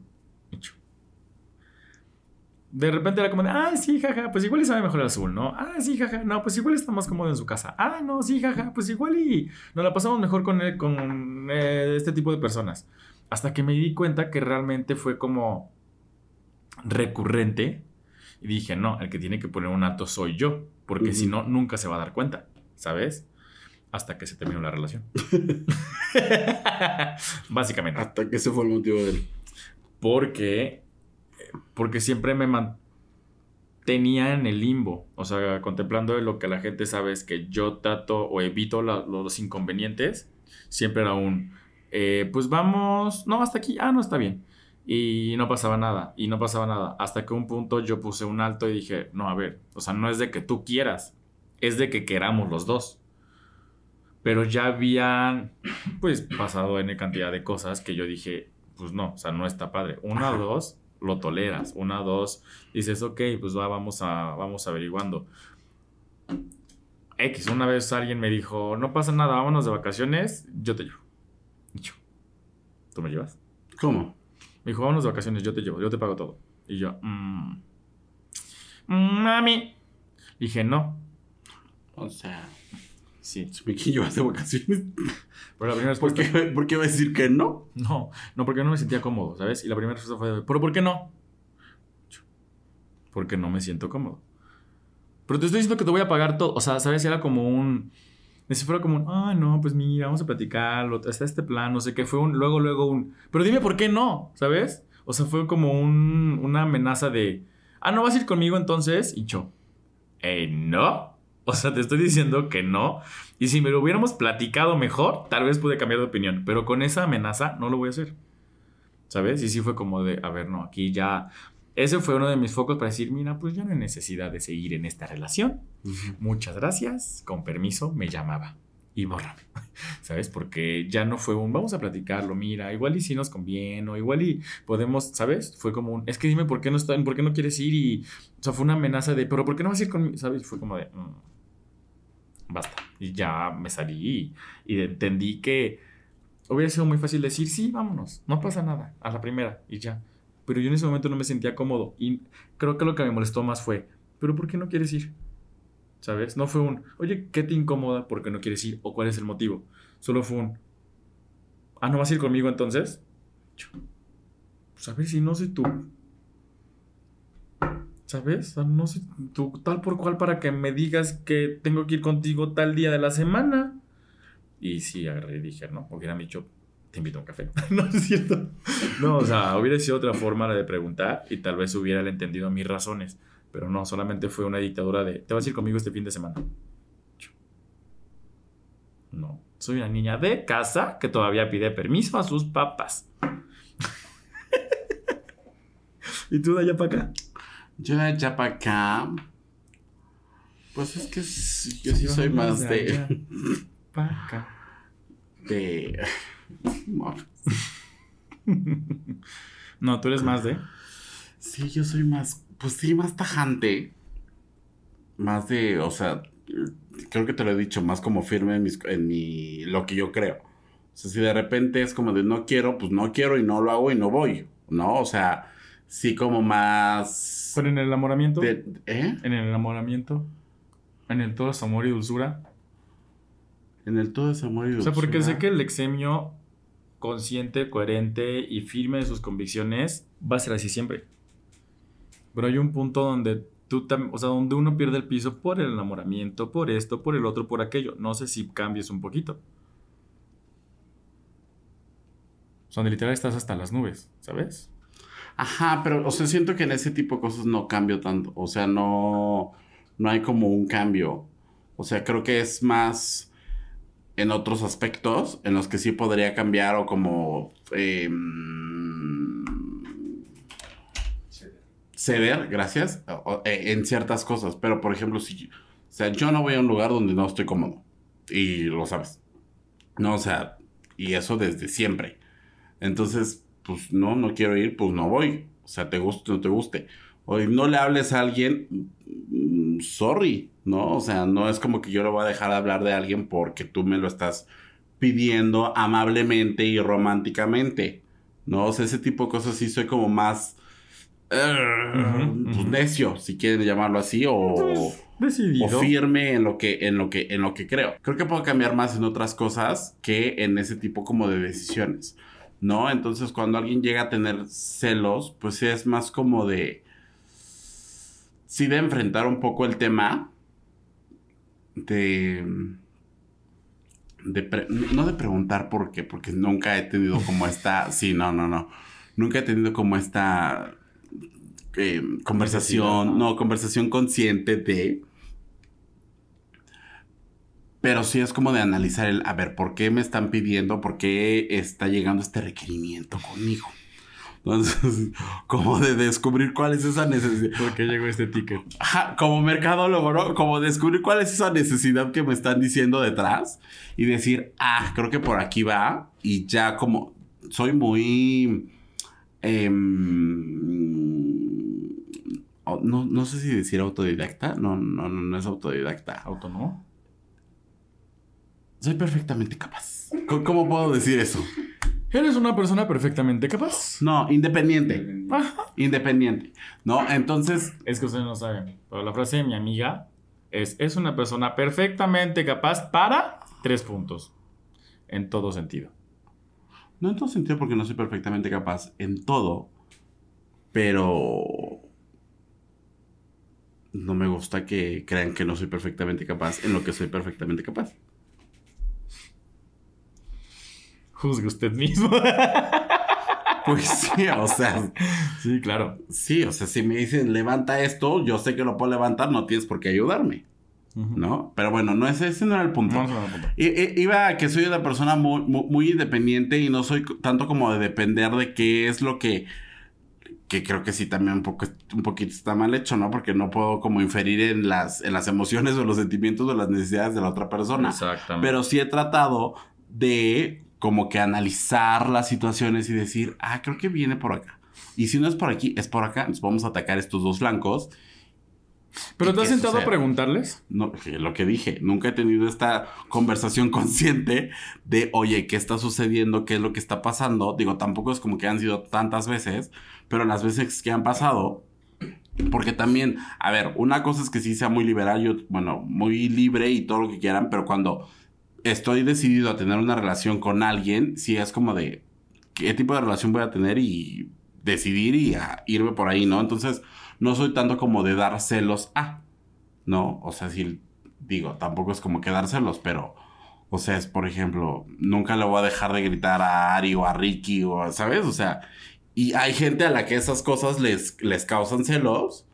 De repente era como de, ah, sí, jaja, pues igual y sabe mejor el azul, ¿no? Ah, sí, jaja, no, pues igual está más cómodo en su casa. Ah, no, sí, jaja, pues igual y nos la pasamos mejor con, con eh, este tipo de personas. Hasta que me di cuenta que realmente fue como recurrente y dije, no, el que tiene que poner un alto soy yo, porque si no, nunca se va a dar cuenta, ¿sabes? Hasta que se terminó la relación. Básicamente. Hasta que ese fue el motivo del... Porque, porque siempre me mantenía en el limbo. O sea, contemplando lo que la gente sabe es que yo trato o evito los inconvenientes. Siempre era un, eh, pues vamos, no, hasta aquí, ah, no, está bien. Y no pasaba nada, y no pasaba nada. Hasta que un punto yo puse un alto y dije, no, a ver, o sea, no es de que tú quieras, es de que queramos los dos. Pero ya habían, pues, pasado N cantidad de cosas que yo dije, pues no, o sea, no está padre. Una o dos, lo toleras. Una o dos, dices, ok, pues va, vamos, a, vamos averiguando. X, una vez alguien me dijo, no pasa nada, vámonos de vacaciones, yo te llevo. Y yo, ¿tú me llevas? ¿Cómo? Me dijo, vámonos de vacaciones, yo te llevo, yo te pago todo. Y yo, mmm, mami. Dije, no. O sea, sí. ¿Me quiero llevar de vacaciones? Pero la primera ¿Por qué, ¿Por qué va a decir que no? No, no, porque no me sentía cómodo, ¿sabes? Y la primera respuesta fue, ¿pero por qué no? Porque no me siento cómodo. Pero te estoy diciendo que te voy a pagar todo. O sea, ¿sabes? Era como un si fuera como un, ah, no, pues mira, vamos a platicarlo, está este plan, no sé qué, fue un, luego, luego un, pero dime por qué no, ¿sabes? O sea, fue como un, una amenaza de, ah, no vas a ir conmigo entonces, y yo, eh, no. O sea, te estoy diciendo que no. Y si me lo hubiéramos platicado mejor, tal vez pude cambiar de opinión. Pero con esa amenaza no lo voy a hacer. ¿Sabes? Y sí fue como de, a ver, no, aquí ya ese fue uno de mis focos para decir, mira, pues ya no hay necesidad de seguir en esta relación. Muchas gracias, con permiso, me llamaba. Y borra, ¿sabes? Porque ya no fue un, vamos a platicarlo, mira, igual y si nos conviene, o igual y podemos, ¿sabes? Fue como un, es que dime por qué no están, por qué no quieres ir y, o sea, fue una amenaza de, pero ¿por qué no vas a ir conmigo? ¿Sabes? Fue como de, mm, basta. Y ya me salí y, y entendí que hubiera sido muy fácil decir, sí, vámonos, no pasa nada, a la primera y ya pero yo en ese momento no me sentía cómodo y creo que lo que me molestó más fue, pero ¿por qué no quieres ir? ¿Sabes? No fue un, oye, ¿qué te incomoda? ¿Por qué no quieres ir? ¿O cuál es el motivo? Solo fue un, ah, ¿no vas a ir conmigo entonces? Pues a ver si no sé tú. ¿Sabes? No sé tú, tal por cual para que me digas que tengo que ir contigo tal día de la semana. Y sí, agarré y dije, no, hubieran dicho, te invito a un café. no es cierto. No, o sea, hubiera sido otra forma de preguntar y tal vez hubiera entendido mis razones. Pero no, solamente fue una dictadura de, te vas a ir conmigo este fin de semana. No, soy una niña de casa que todavía pide permiso a sus papás. ¿Y tú de allá para acá? Yo de allá para acá. Pues es que yo sí soy más de. Para acá. De. no, tú eres más de. Sí, yo soy más. Pues sí, más tajante. Más de. O sea, creo que te lo he dicho, más como firme en, en mi. lo que yo creo. O sea, si de repente es como de no quiero, pues no quiero y no lo hago y no voy. ¿No? O sea, sí, como más. Pero en el enamoramiento. ¿Eh? En el enamoramiento. En el todo es amor y dulzura. En el todo es amor y dulzura. O sea, porque sé que el exemio consciente, coherente y firme de sus convicciones, va a ser así siempre. Pero hay un punto donde tú, o sea, donde uno pierde el piso por el enamoramiento, por esto, por el otro, por aquello. No sé si cambies un poquito. O sea, donde literal estás hasta las nubes, ¿sabes? Ajá, pero, o sea, siento que en ese tipo de cosas no cambio tanto. O sea, no, no hay como un cambio. O sea, creo que es más en otros aspectos en los que sí podría cambiar o como em, ceder, gracias, eh, en ciertas cosas. Pero por ejemplo, si, o sea, yo no voy a un lugar donde no estoy cómodo y lo sabes. No, o sea, y eso desde siempre. Entonces, pues no, no quiero ir, pues no voy. O sea, te guste o no te guste. O no le hables a alguien, mm, sorry, ¿no? O sea, no es como que yo le voy a dejar de hablar de alguien porque tú me lo estás pidiendo amablemente y románticamente, ¿no? O sea, ese tipo de cosas sí soy como más pues, necio, si quieren llamarlo así, o, pues, o firme en lo que, en lo que, en lo que creo. Creo que puedo cambiar más en otras cosas que en ese tipo como de decisiones, ¿no? Entonces, cuando alguien llega a tener celos, pues es más como de sí de enfrentar un poco el tema de... de no de preguntar por qué, porque nunca he tenido como esta... sí, no, no, no. nunca he tenido como esta eh, conversación. ¿no? conversación consciente de... Pero sí es como de analizar el, a ver, ¿por qué me están pidiendo? ¿Por qué está llegando este requerimiento conmigo? Entonces, como de descubrir cuál es esa necesidad. ¿Por qué llegó este ticket? Ajá, como mercadólogo, ¿no? Como descubrir cuál es esa necesidad que me están diciendo detrás y decir, ah, creo que por aquí va. Y ya como soy muy... em, no, no sé si decir autodidacta. No, no, no, no es autodidacta. ¿Autónomo? Soy perfectamente capaz. ¿Cómo, cómo puedo decir eso? Eres una persona perfectamente capaz. No, independiente. Ajá. Independiente. ¿No? Entonces, Es que ustedes no saben, pero la frase de mi amiga es, es una persona perfectamente capaz para tres puntos. En todo sentido. No en todo sentido porque no soy perfectamente capaz en todo, pero no me gusta que crean que no soy perfectamente capaz en lo que soy perfectamente capaz. Juzgue usted mismo. Pues sí, o sea, sí, claro. sí, o sea, si me dicen levanta esto, yo sé que lo puedo levantar, no tienes por qué ayudarme, ¿no? Pero bueno, no ese, ese no era el punto. I- i- Iba a que soy una persona muy, muy, muy independiente y no soy tanto como de depender de qué es lo que... Que creo que sí también un, poco, un poquito está mal hecho, ¿no? Porque no puedo como inferir en las, en las emociones o los sentimientos o las necesidades de la otra persona. Exactamente. Pero sí he tratado de como que analizar las situaciones y decir, ah, creo que viene por acá. Y si no es por aquí, es por acá. Entonces vamos a atacar estos dos flancos. ¿Pero ¿Y te has sentado a sucede? preguntarles? No, lo que dije, nunca he tenido esta conversación consciente de, oye, ¿qué está sucediendo? ¿Qué es lo que está pasando? Digo, tampoco es como que han sido tantas veces, pero las veces que han pasado, porque también, a ver, una cosa es que sí sea muy liberal, yo, bueno, muy libre y todo lo que quieran, pero cuando estoy decidido a tener una relación con alguien, sí es como de, ¿qué tipo de relación voy a tener? Y decidir y a irme por ahí, ¿no? Entonces, no soy tanto como de dar celos a, ¿no? O sea, sí, digo, tampoco es como que dar celos, pero, o sea, es, por ejemplo, nunca le voy a dejar de gritar a Ari o a Ricky o, ¿sabes? O sea, y hay gente a la que esas cosas les, les causan celos.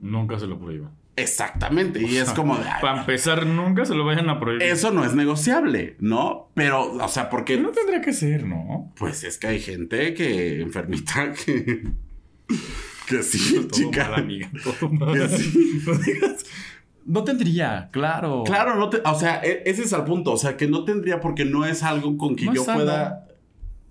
Nunca se lo prohíban. Exactamente, y es como de, Para empezar, nunca se lo vayan a prohibir. eso no es negociable, ¿no? Pero, o sea, porque... No tendría que ser, ¿no? Pues es que hay gente que enfermita que... Que sí, Todo chica. mal, amiga. Todo mal. Que sí. No digas- No tendría, claro. Claro, no te, o sea, e- ese es el punto, o sea, que no tendría porque no es algo con quien No yo pueda,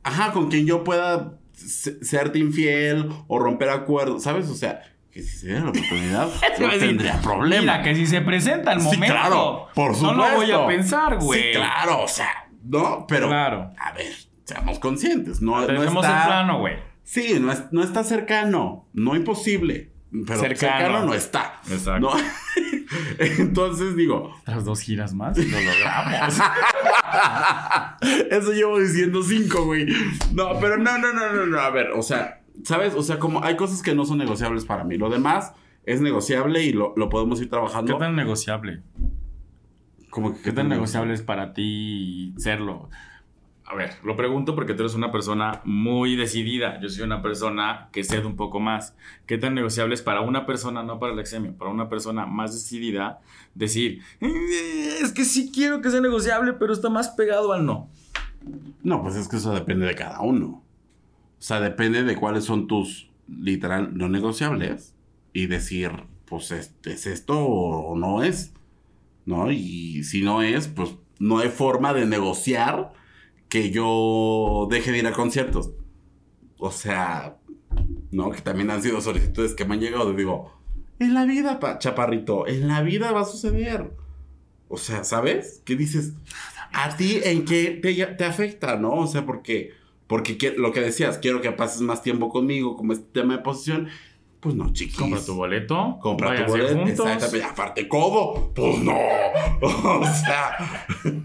ajá, con quien yo pueda se- serte infiel o romper acuerdos, ¿sabes? O sea, que si se diera la oportunidad, no tendría problema. Mira, que si se presenta el Sí, momento. claro, por No lo voy supuesto. a pensar, güey. Sí, claro, o sea, no, pero, Claro. a ver, seamos conscientes, no, no Tenemos está, el plano, güey. sí, no, es- no está cercano, no imposible, pero Cercano. cercano, no está, Exacto. ¿no? Entonces digo, Tras dos giras más, lo logramos. Eso llevo diciendo cinco, güey. No, pero no, no, no, no, no. A ver, o sea, ¿sabes? O sea, como hay cosas que no son negociables para mí. Lo demás es negociable y lo, lo podemos ir ¿Qué trabajando. tan negociable? Como que, ¿Qué tan negociable es para ti serlo? A ver, lo pregunto porque tú eres una persona muy decidida. Yo soy una persona que cede un poco más. ¿Qué tan negociable es para una persona, no para el exemio, para una persona más decidida, decir, "Eh, es que sí quiero que sea negociable, pero está más pegado al no? No, pues es que eso depende de cada uno. O sea, depende de cuáles son tus, literal, no negociables. Y decir, pues, ¿es, es esto o no es? ¿No? Y si no es, pues, no hay forma de negociar que yo deje de ir a conciertos. O sea, ¿no? Que también han sido solicitudes que me han llegado. Digo, en la vida, pa- chaparrito, en la vida va a suceder. O sea, ¿sabes? ¿Qué dices? ¿A ti en qué te, te afecta, no? O sea, porque, porque lo que decías, quiero que pases más tiempo conmigo, como este tema de posición. Pues no, chiquis. Compra tu boleto. Compra tu boleto. Exactamente. Aparte, codo. Pues no. O sea.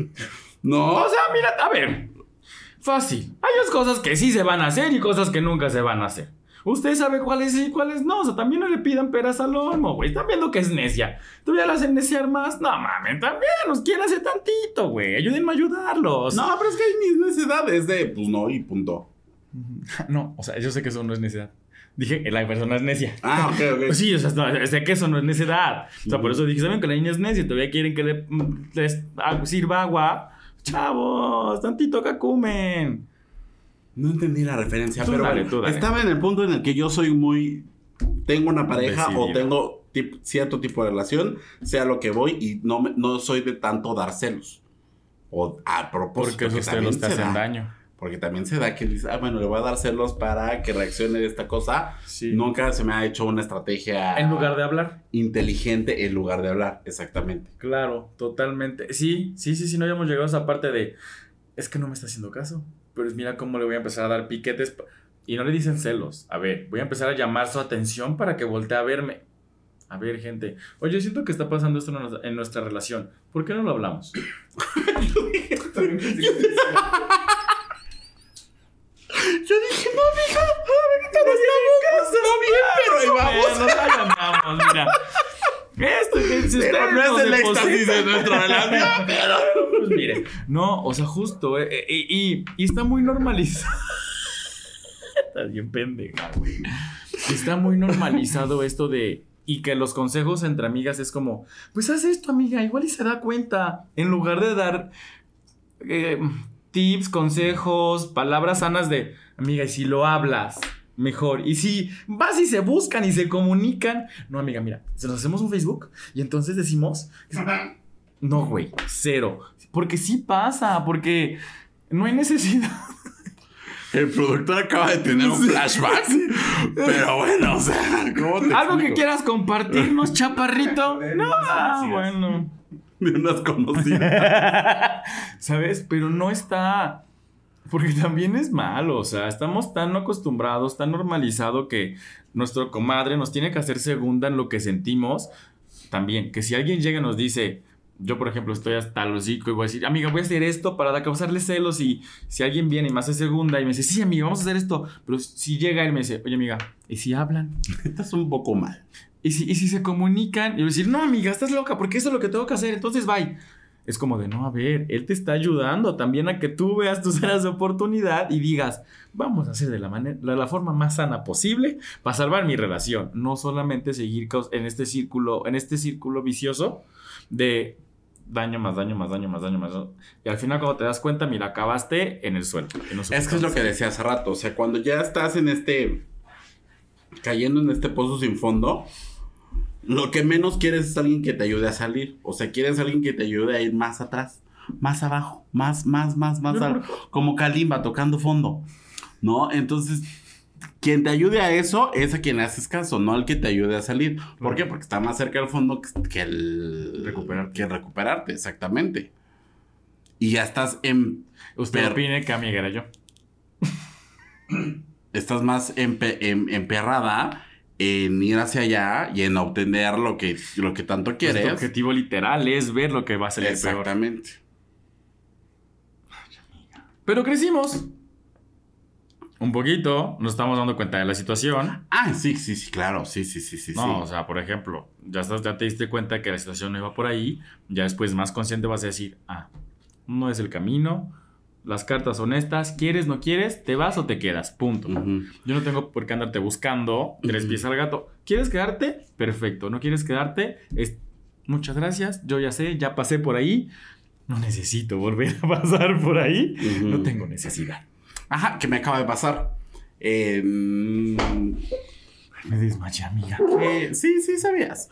No. O sea, mira, a ver. Fácil. Hay unas cosas que sí se van a hacer y cosas que nunca se van a hacer. Usted sabe cuáles sí y cuáles no. O sea, también no le pidan peras al olmo, güey. Están viendo que es necia. Todavía la hacen neciar más. No mames, también. Nos quieren hacer tantito, güey. Ayúdenme a ayudarlos. No, pero es que hay mis necesidades de, pues no, y punto. No, o sea, yo sé que eso no es necedad. Dije, la persona es necia. Ah, ok, ok. Pues sí, o sea, no, sé que eso no es necedad. O sea, por eso dije, ¿saben que la niña es necia? Todavía quieren que le, mm, les sirva agua. Chavos, tantito cacumen. No entendí la referencia, Tú pero dale, bueno, tú dale. estaba en el punto en el que yo soy muy. Tengo una pareja o tengo tip- cierto tipo de relación, sea lo que voy, y no, me- no soy de tanto dar celos. O a propósito. Porque que esos también celos te se hacen da. daño. Porque también se da que dices, ah, bueno, le voy a dar celos para que reaccione de esta cosa. Sí. Nunca se me ha hecho una estrategia En lugar de hablar. inteligente en lugar de hablar, exactamente. Claro, totalmente. Sí, sí, sí, sí, no habíamos llegado a esa parte de, es que no me está haciendo caso. Pero mira cómo le voy a empezar a dar piquetes. Y no le dicen celos. A ver, voy a empezar a llamar su atención para que voltee a verme. A ver, gente. Oye, siento que está pasando esto en nuestra, relación. ¿Por qué no lo hablamos? Yo dije, no, mija, todo está bien, pero ahí vamos. Bueno, la llamamos, mira. Esto que si Pero no es el éxtasis de nuestra relación, pero... Pues mire, no, o sea, justo, eh, eh, y, y- y está muy normalizado. Estás bien pendeja, güey. Está muy normalizado esto de. Y que los consejos entre amigas es como, pues haz esto, amiga, igual y se da cuenta. En lugar de dar eh, tips, consejos, palabras sanas de, amiga, y si lo hablas, mejor. Y si vas y se buscan y se comunican. No, amiga, mira, se nos hacemos un Facebook y entonces decimos. No, güey, cero. Porque sí pasa, porque no hay necesidad. El productor acaba de tener un flashback. Pero bueno, o sea, ¿cómo te ¿Algo que quieras compartirnos, chaparrito? No, ah, bueno. De unas conocidas. ¿Sabes? Pero no está. Porque también es malo, o sea, estamos tan acostumbrados, tan normalizado que nuestro comadre nos tiene que hacer segunda en lo que sentimos. También, que si alguien llega y nos dice, yo por ejemplo estoy hasta el hocico y voy a decir, amiga, voy a hacer esto para causarle celos y si alguien viene y me hace segunda y me dice, sí, amiga, vamos a hacer esto, pero si llega él me dice, oye, amiga, ¿y si hablan? Estás un poco mal. ¿Y si, y si se comunican? Y voy a decir, no, amiga, estás loca, porque eso es lo que tengo que hacer, entonces bye. Es como de, no, a ver, él te está ayudando también a que tú veas tus áreas de oportunidad y digas, vamos a hacer de la, manera, de la forma más sana posible para salvar mi relación. No solamente seguir en este círculo, en este círculo vicioso de daño más daño más daño más daño más daño. Y al final cuando te das cuenta, mira, acabaste en el suelo. no Es que es lo que decía hace rato. O sea, cuando ya estás en este. cayendo en este pozo sin fondo. Lo que menos quieres es alguien que te ayude a salir. O sea, quieres alguien que te ayude a ir más atrás, más abajo, más, más, más, más ¿por Como Kalimba tocando fondo. ¿No? Entonces, quien te ayude a eso es a quien le haces caso, no al que te ayude a salir. ¿Por qué? Porque está más cerca del fondo que, el. Recuperarte. Que recuperarte, exactamente. Y ya estás en. Usted opine que amiga era yo. estás más empe- em- emperrada en ir hacia allá y en obtener lo que, lo que tanto Pues tu quieres. objetivo literal es ver lo que va a salir peor. Exactamente. Pero crecimos. Un poquito, nos estamos dando cuenta de la situación. Ah, sí, sí, sí, claro. Sí, sí, sí, sí. no, o sea, por ejemplo, ya, estás, ya te diste cuenta que la situación no iba por ahí. Ya después, más consciente, vas a decir: Ah, no es el camino. Las cartas son estas. ¿Quieres, no quieres? ¿Te vas o te quedas? Punto. Yo no tengo por qué andarte buscando tres pies al gato. ¿Quieres quedarte? Perfecto. ¿No quieres quedarte? Es... Muchas gracias. Yo ya sé, ya pasé por ahí. No necesito volver a pasar por ahí. No tengo necesidad. Ajá, que me acaba de pasar. Eh, mm, Me desmayé, amiga. sí, sí, sabías.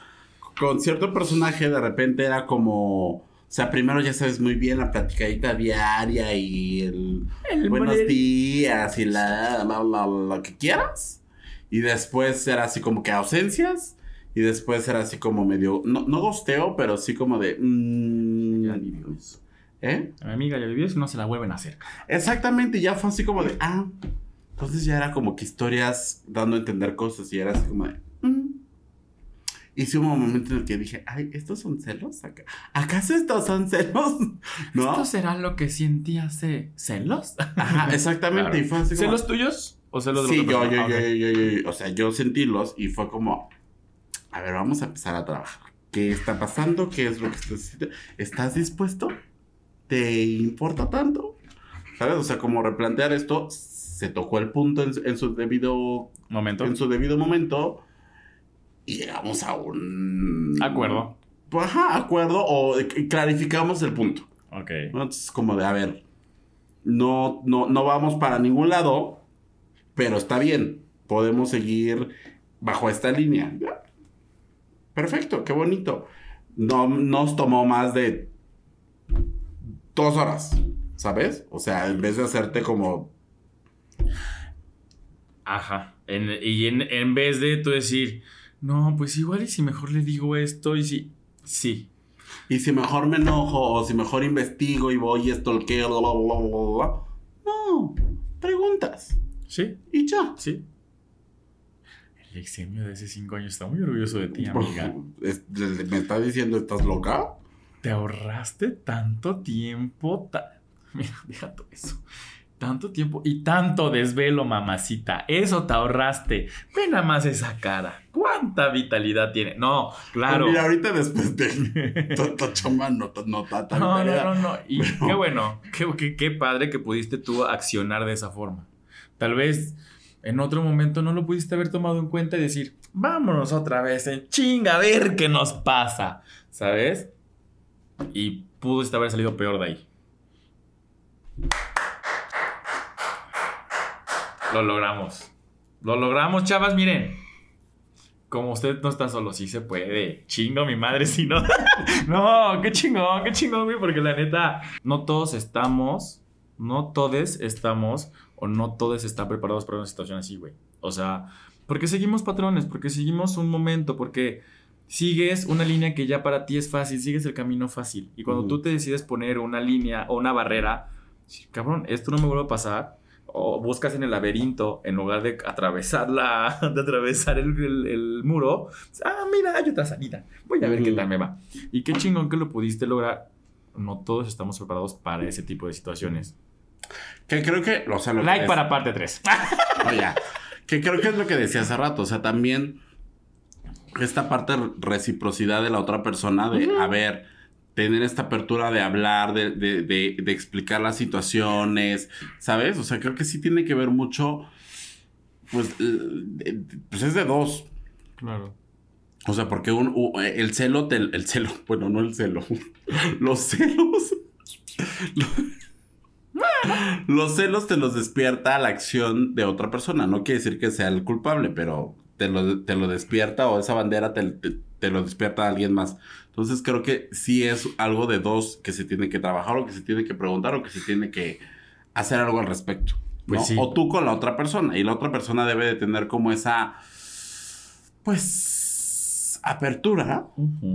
Con cierto personaje de repente era como... O sea, primero ya sabes muy bien la platicadita diaria y el... El buenos días y la, la- la- lo que quieras. Y después era así como que ausencias. Y después era así como medio, no, no gosteo, pero sí como de... mm, Ya vivió eso. ¿Eh? A mi amiga ya vivió eso y no se la vuelven a hacer. Exactamente, ya fue así como de, ah, entonces ya era como que historias dando a entender cosas y era así como de, mm. Y sí hubo un momento en el que dije, ay, ¿estos son celos? ¿Aca- ¿Acaso estos son celos? ¿No? ¿Esto será lo que sentí hace celos? Ajá, exactamente. Claro. Y fue así como... ¿Celos tuyos? ¿O celos de Sí, yo, yo, yo, yo, yo, yo, o sea, yo sentílos y fue como, a ver, vamos a empezar a trabajar. ¿Qué está pasando? ¿Qué es lo que estás haciendo? ¿Estás dispuesto? ¿Te importa tanto? ¿Sabes? O sea, como replantear esto, se tocó el punto en, en su debido Momento. en su debido momento y llegamos a un Acuerdo. Pues, Ajá, acuerdo o clarificamos el punto. Ok. Entonces, como de, a ver, no, no, no vamos para ningún lado, pero está bien, podemos seguir bajo esta línea. Perfecto, qué bonito. No nos tomó más de dos horas, ¿sabes? O sea, en vez de hacerte como Ajá. En- y en, en vez de tú decir, no, pues igual y si mejor le digo esto y si... Sí. Y si mejor me enojo, o si mejor investigo y voy y stalkeo, bla, bla, bla, bla, bla. No, preguntas. Sí. Y ya. Sí. El eximio de hace cinco años está muy orgulloso de ti, amiga. Es- ¿Me está diciendo, estás loca? Te ahorraste tanto tiempo. ta- Mira, deja todo eso. Tanto tiempo y tanto desvelo, mamacita. Eso te ahorraste. Ve nada más esa cara. ¿Cuánta vitalidad tiene? No, claro. Pues mira, ahorita después de chamba no, no No, no, no, no. Y Pero- qué bueno, qué, qué- qué padre que pudiste tú accionar de esa forma. Tal vez en otro momento no lo pudiste haber tomado en cuenta y decir, vámonos otra vez en chinga a ver qué nos pasa, ¿sabes? Y pudiste haber salido peor de ahí. Lo logramos. Lo logramos, chavas, miren. Como usted no está solo, sí se puede. Chingo mi madre si no. no, qué chingón, qué chingón, güey, porque la neta, no todos estamos, no todos estamos, o no todos están preparados para una situación así, güey. O sea, porque seguimos patrones, porque seguimos un momento, porque sigues una línea que ya para ti es fácil, sigues el camino fácil. Y cuando tú te decides poner una línea o una barrera, cabrón, esto no me vuelve a pasar. O buscas en el laberinto en lugar de atravesar la, de atravesar el, el- el muro. Ah, mira, hay otra salida. Voy a ver qué tal me va. Y qué chingón que lo pudiste lograr. No todos estamos preparados para ese tipo de situaciones. Que creo que, o sea, lo que Like es- para parte 3. No, ya. Que creo que es lo que decía hace rato. O sea, también esta parte de reciprocidad de la otra persona, de, a ver, tener esta apertura de hablar, de, de, de, de explicar las situaciones, ¿sabes? O sea, creo que sí tiene que ver mucho, pues, eh, pues es de dos. Claro. O sea, porque un, el celo, te- el celo, bueno, no el celo, los celos. Los celos te los despierta la acción de otra persona. No quiere decir que sea el culpable, pero te lo, te lo despierta o esa bandera te, te- te lo despierta a alguien más. Entonces creo que sí es algo de dos que se tiene que trabajar o que se tiene que preguntar o que se tiene que hacer algo al respecto. ¿no? Pues sí. O tú con la otra persona. Y la otra persona debe de tener como esa, pues, apertura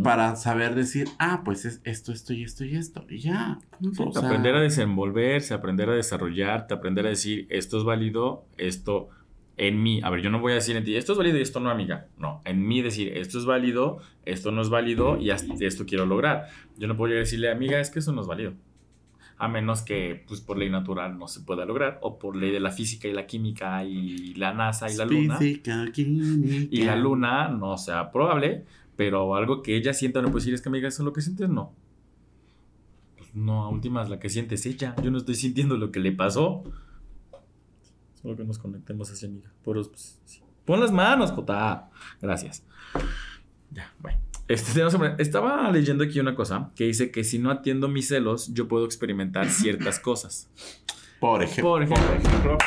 para saber decir, ah, pues es esto, esto y esto y esto. Y ya. punto. O sea, aprender a desenvolverse, aprender a desarrollarte, aprender a decir esto es válido, esto en mí. A ver, yo no voy a decir en ti esto es válido y esto no, amiga. No, en mí decir esto es válido, esto no es válido y esto quiero lograr. Yo no puedo llegar a decirle, amiga, es que eso no es válido. A menos que, pues, por ley natural no se pueda lograr, o por ley de la física y la química y la NASA y la luna. física, química. y la luna no sea probable, pero algo que ella sienta no puede decir es que amiga, eso es lo que sientes, no. Pues no, a últimas la que siente es ella. Yo no estoy sintiendo lo que le pasó. Que nos conectemos así, amiga. Poros, pues, sí. Pon las manos, Jota. Gracias. Ya, bueno. Este, estaba leyendo aquí una cosa que dice que si no atiendo mis celos, yo puedo experimentar ciertas cosas. Por ejemplo. Por ejemplo,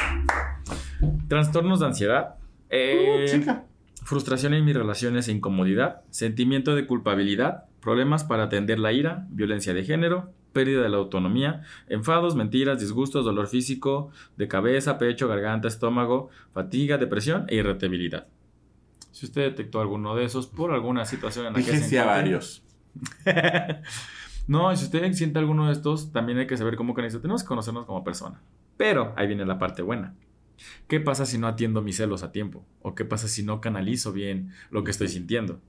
trastornos de ansiedad, eh, Uh, chica. frustración en mis relaciones e incomodidad, sentimiento de culpabilidad, problemas para atender la ira, violencia de género, pérdida de la autonomía, enfados, mentiras, disgustos, dolor físico, de cabeza, pecho, garganta, estómago, fatiga, depresión e irritabilidad. Si usted detectó alguno de esos por alguna situación en la que se sí a encuentre- varios. no, y si usted siente alguno de estos, también hay que saber cómo canalizar. Tenemos que conocernos como persona. Pero ahí viene la parte buena. ¿Qué pasa si no atiendo mis celos a tiempo? ¿O qué pasa si no canalizo bien lo que estoy sintiendo?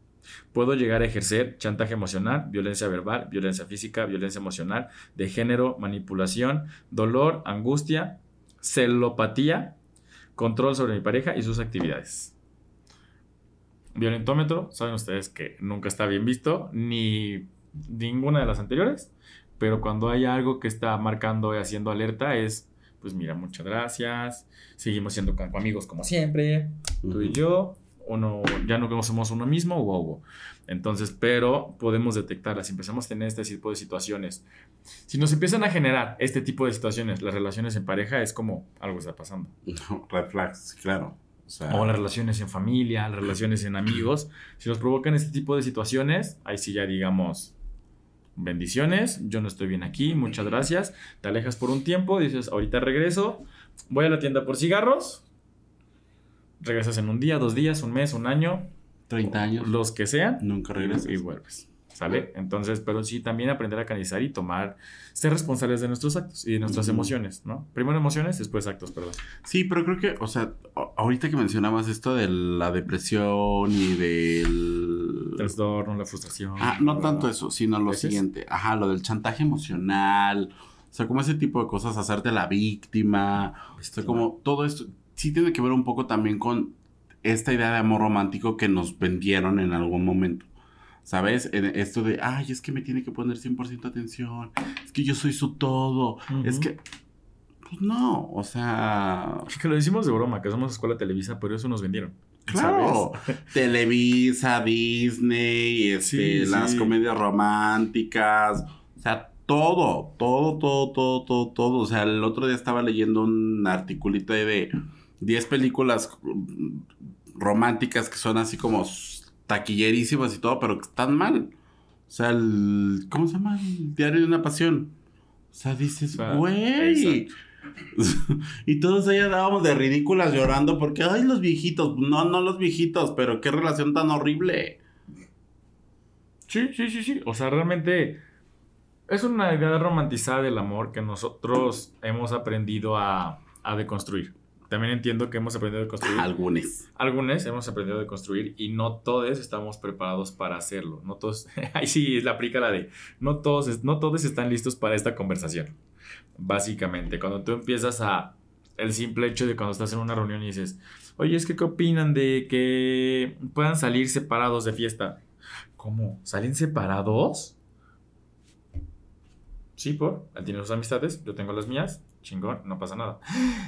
Puedo llegar a ejercer chantaje emocional, violencia verbal, violencia física, violencia emocional, de género, manipulación, dolor, angustia, celopatía, control sobre mi pareja y sus actividades. Violentómetro, saben ustedes que nunca está bien visto, ni ninguna de las anteriores, pero cuando hay algo que está marcando y haciendo alerta es pues mira, muchas gracias. Seguimos siendo amigos como siempre, tú y yo. Uno, ya no conocemos uno mismo, wow, wow. Entonces, pero podemos detectarlas. Si empezamos a tener este tipo de situaciones, si nos empiezan a generar este tipo de situaciones, las relaciones en pareja es como algo está pasando. No, red flags, claro. O sea, O las relaciones en familia, las relaciones en amigos. Si nos provocan este tipo de situaciones, ahí sí ya digamos, bendiciones, yo no estoy bien aquí, muchas gracias. Te alejas por un tiempo, dices, ahorita regreso, voy a la tienda por cigarros. Regresas en un día, dos días, un mes, un año, 30 años. los que sean, Nunca regresas. y vuelves. ¿Sale? Entonces, pero sí también aprender a canalizar y tomar, ser responsables de nuestros actos y de nuestras emociones, ¿no? Primero emociones, después actos, perdón. Sí, pero creo que, o sea, ahorita que mencionabas esto de la depresión y del... Trastorno, la frustración. Ah, no tanto eso, sino lo ¿Veces? siguiente. Ajá, lo del chantaje emocional. O sea, como ese tipo de cosas, hacerte la víctima. O sea, como todo esto. Sí tiene que ver un poco también con esta idea de amor romántico que nos vendieron en algún momento. ¿Sabes? Esto de, ay, es que me tiene que poner 100% atención. Es que yo soy su todo. Es que. Pues no, o sea. Que lo decimos de broma, que somos escuela Televisa, pero eso nos vendieron. Claro, Televisa, Disney, este, Sí, las sí. comedias románticas, o sea, todo, todo, todo, todo, todo, todo. O sea, el otro día estaba leyendo un articulito de 10 películas mm, románticas que son así como taquillerísimas y todo, pero que están mal. O sea, el, ¿cómo se llama? El diario de una pasión. O sea, dices, sea, güey. y todos ahí andábamos de ridículas llorando porque, ay, los viejitos. No, no los viejitos, pero qué relación tan horrible. Sí, sí, sí, sí. O sea, realmente es una idea romantizada del amor que nosotros hemos aprendido a, a deconstruir. También entiendo que hemos aprendido a deconstruir. Algunos. Algunos hemos aprendido a deconstruir y no todos estamos preparados para hacerlo. No todos, ahí sí la aplica la de, no todos, no todos están listos para esta conversación. Básicamente, cuando tú empiezas a, el simple hecho de cuando estás en una reunión y dices, oye, es que qué opinan de que puedan salir separados de fiesta. ¿Cómo? ¿Salen separados? Sí, por. Él tiene sus amistades, yo tengo las mías. Chingón, no pasa nada.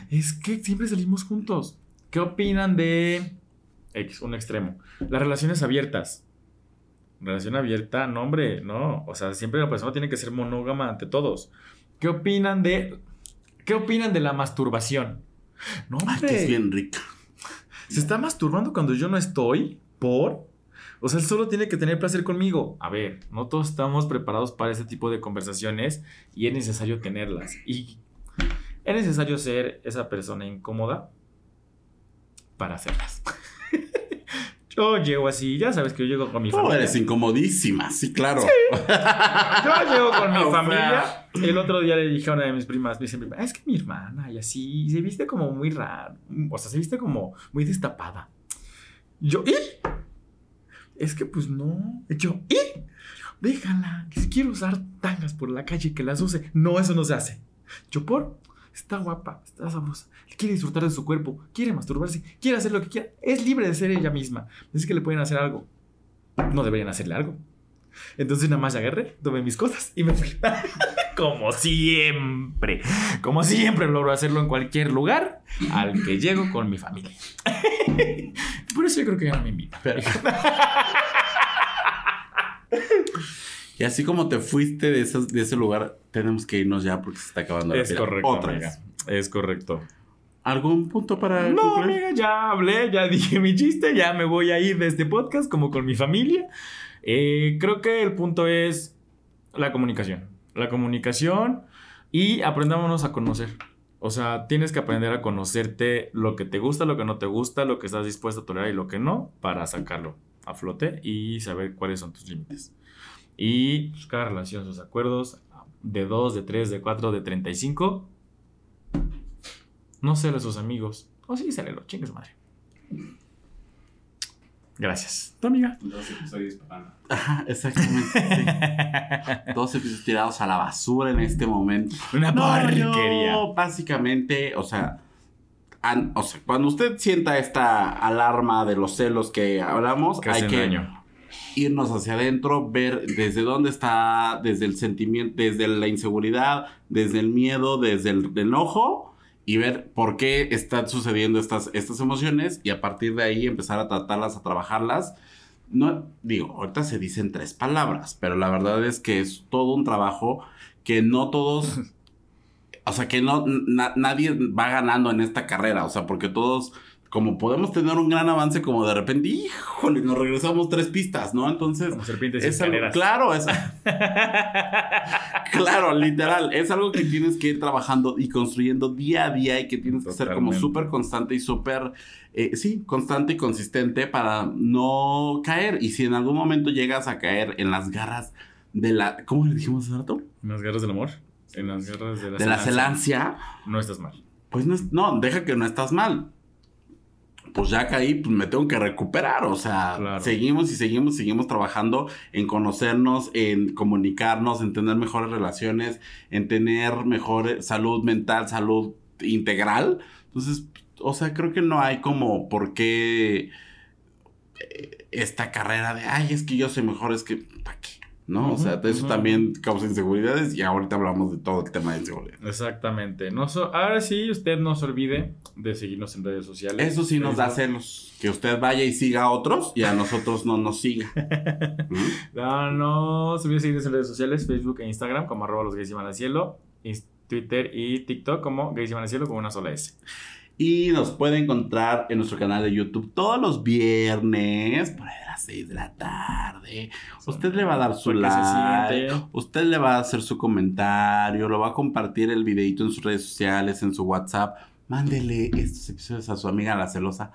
Es que siempre salimos juntos. ¿Qué opinan de X, un extremo? Las relaciones abiertas. Relación abierta, no, hombre, no. O sea, siempre la persona tiene que ser monógama ante todos. ¿Qué opinan de. ¿Qué opinan de la masturbación? No, Ay, hombre. que es bien rica. Se está masturbando cuando yo no estoy. ¿Por? O sea, él solo tiene que tener placer conmigo. A ver, no todos estamos preparados para ese tipo de conversaciones y es necesario tenerlas. Y es necesario ser esa persona incómoda para hacerlas. yo llego así, ya sabes que yo llego con mi Tú familia. eres incomodísima, sí, claro. Yo llego con mi familia. El otro día le dije a una de mis primas, me dice, "Ah, es que mi hermana y así, se viste como muy raro. O sea, se viste como muy destapada. Yo, ¿y? Es que pues no. Yo, ¿y? Déjala, que si quiere usar tangas por la calle, que las use. No, eso no se hace. Yo, por, está guapa, está sabrosa, quiere disfrutar de su cuerpo, quiere masturbarse, quiere hacer lo que quiera. Es libre de ser ella misma. Es que le pueden hacer algo. No deberían hacerle algo. Entonces nada más agarré, tomé mis cosas y me fui. Como siempre. Como siempre logro hacerlo en cualquier lugar al que llego con mi familia. Por eso yo creo que ya no me invitan. Y así como te fuiste de, esos- de ese lugar, tenemos que irnos ya porque se está acabando la Es correcto, Otra amiga. vez. Es correcto. ¿Algún punto para No, concluir? amiga, ya hablé, ya dije mi chiste, ya me voy a ir de este podcast como con mi familia. Eh, creo que el punto es la comunicación. La comunicación y aprendámonos a conocer. O sea, tienes que aprender a conocerte lo que te gusta, lo que no te gusta, lo que estás dispuesto a tolerar y lo que no, para sacarlo a flote y saber cuáles son tus límites. Y pues, cada relación, sus acuerdos, de 2, de 3, de 4, de 35. No sé a sus amigos. O sí, lo chingue su madre. Gracias. Tu amiga. Dos episodios, papá. Ajá, exactamente. sí. Dos episodios tirados a la basura en este momento. Una No, porquería. yo, básicamente, o sea, an- o sea, cuando usted sienta esta alarma de los celos que hablamos, Que hay que daño. Irnos hacia adentro, ver desde dónde está, desde el sentimiento, desde la inseguridad, desde el miedo, desde el enojo, y ver por qué están sucediendo estas, estas emociones y a partir de ahí empezar a tratarlas, a trabajarlas. No, digo, ahorita se dicen tres palabras, pero la verdad es que es todo un trabajo que no todos, o sea, que no, na- nadie va ganando en esta carrera, o sea, porque todos, como podemos tener un gran avance, como de repente, híjole, nos regresamos tres pistas, ¿no? Entonces, Como serpientes es algo, claro, es, claro, literal, es algo que tienes que ir trabajando y construyendo día a día y que tienes que ser como súper constante y súper, eh, sí, constante y consistente para no caer. Y si en algún momento llegas a caer en las garras de la, ¿cómo le dijimos hace rato? En las garras del amor. En las garras de la De la celancia, celancia, No estás mal. pues no, es- no, deja que no estás mal. Pues ya caí, pues me tengo que recuperar. O sea, Claro. seguimos y seguimos, seguimos trabajando en conocernos, en comunicarnos, en tener mejores relaciones, en tener mejor salud mental, salud integral. Entonces, o sea, creo que no hay como por qué eh, esta carrera de, ay, es que yo soy mejor, es que, ¿para qué? ¿No? o sea, eso también causa inseguridades y ahorita hablamos de todo el tema de inseguridad. Exactamente. No so- Ahora sí, usted no se olvide de seguirnos en redes sociales. Eso sí nos da celos. Que usted vaya y siga a otros y a nosotros no nos siga. ¿Mm? No, no se olvide de seguirnos en redes sociales, Facebook e Instagram como arroba los gays iban al cielo, Ins- Twitter y TikTok como gays al cielo con una sola S. Y nos puede encontrar en nuestro canal de YouTube todos los viernes, por ahí a las 6 de la tarde. Usted le va a dar su like, usted le va a hacer su comentario, lo va a compartir el videito en sus redes sociales, en su WhatsApp. Mándele estos episodios a su amiga la celosa.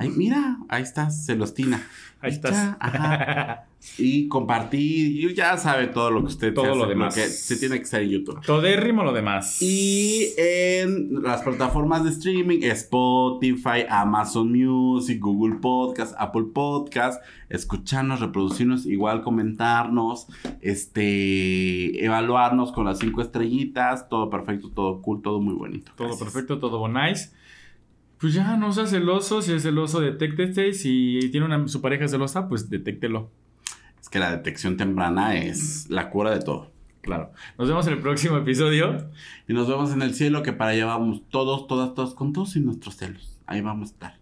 Ay, mira, ahí estás, celostina. Ahí estás. ya, ajá. Y compartir, y ya sabe todo lo que usted Todo se lo demás. que se tiene que hacer en YouTube. Todérrimo lo demás. Y en las plataformas de streaming, Spotify, Amazon Music, Google Podcast, Apple Podcast, escucharnos, reproducirnos, igual comentarnos, este, evaluarnos con las cinco estrellitas, todo perfecto, todo cool, todo muy bonito. Todo Gracias. perfecto, todo nice. Pues ya, no sea celoso. Si es celoso, detéctese. Si tiene una, su pareja celosa, pues detéctelo. Es que la detección temprana es la cura de todo. Claro. Nos vemos en el próximo episodio. Y nos vemos en el cielo, que para allá vamos todos, todas, todos, con todos y nuestros celos. Ahí vamos a estar.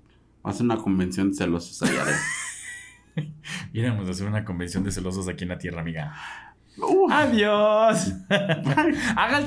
Va a ser una convención de celosos allá adentro. Iremos a hacer una convención de celosos aquí en la tierra, amiga. Uh, ¡Adiós! Haga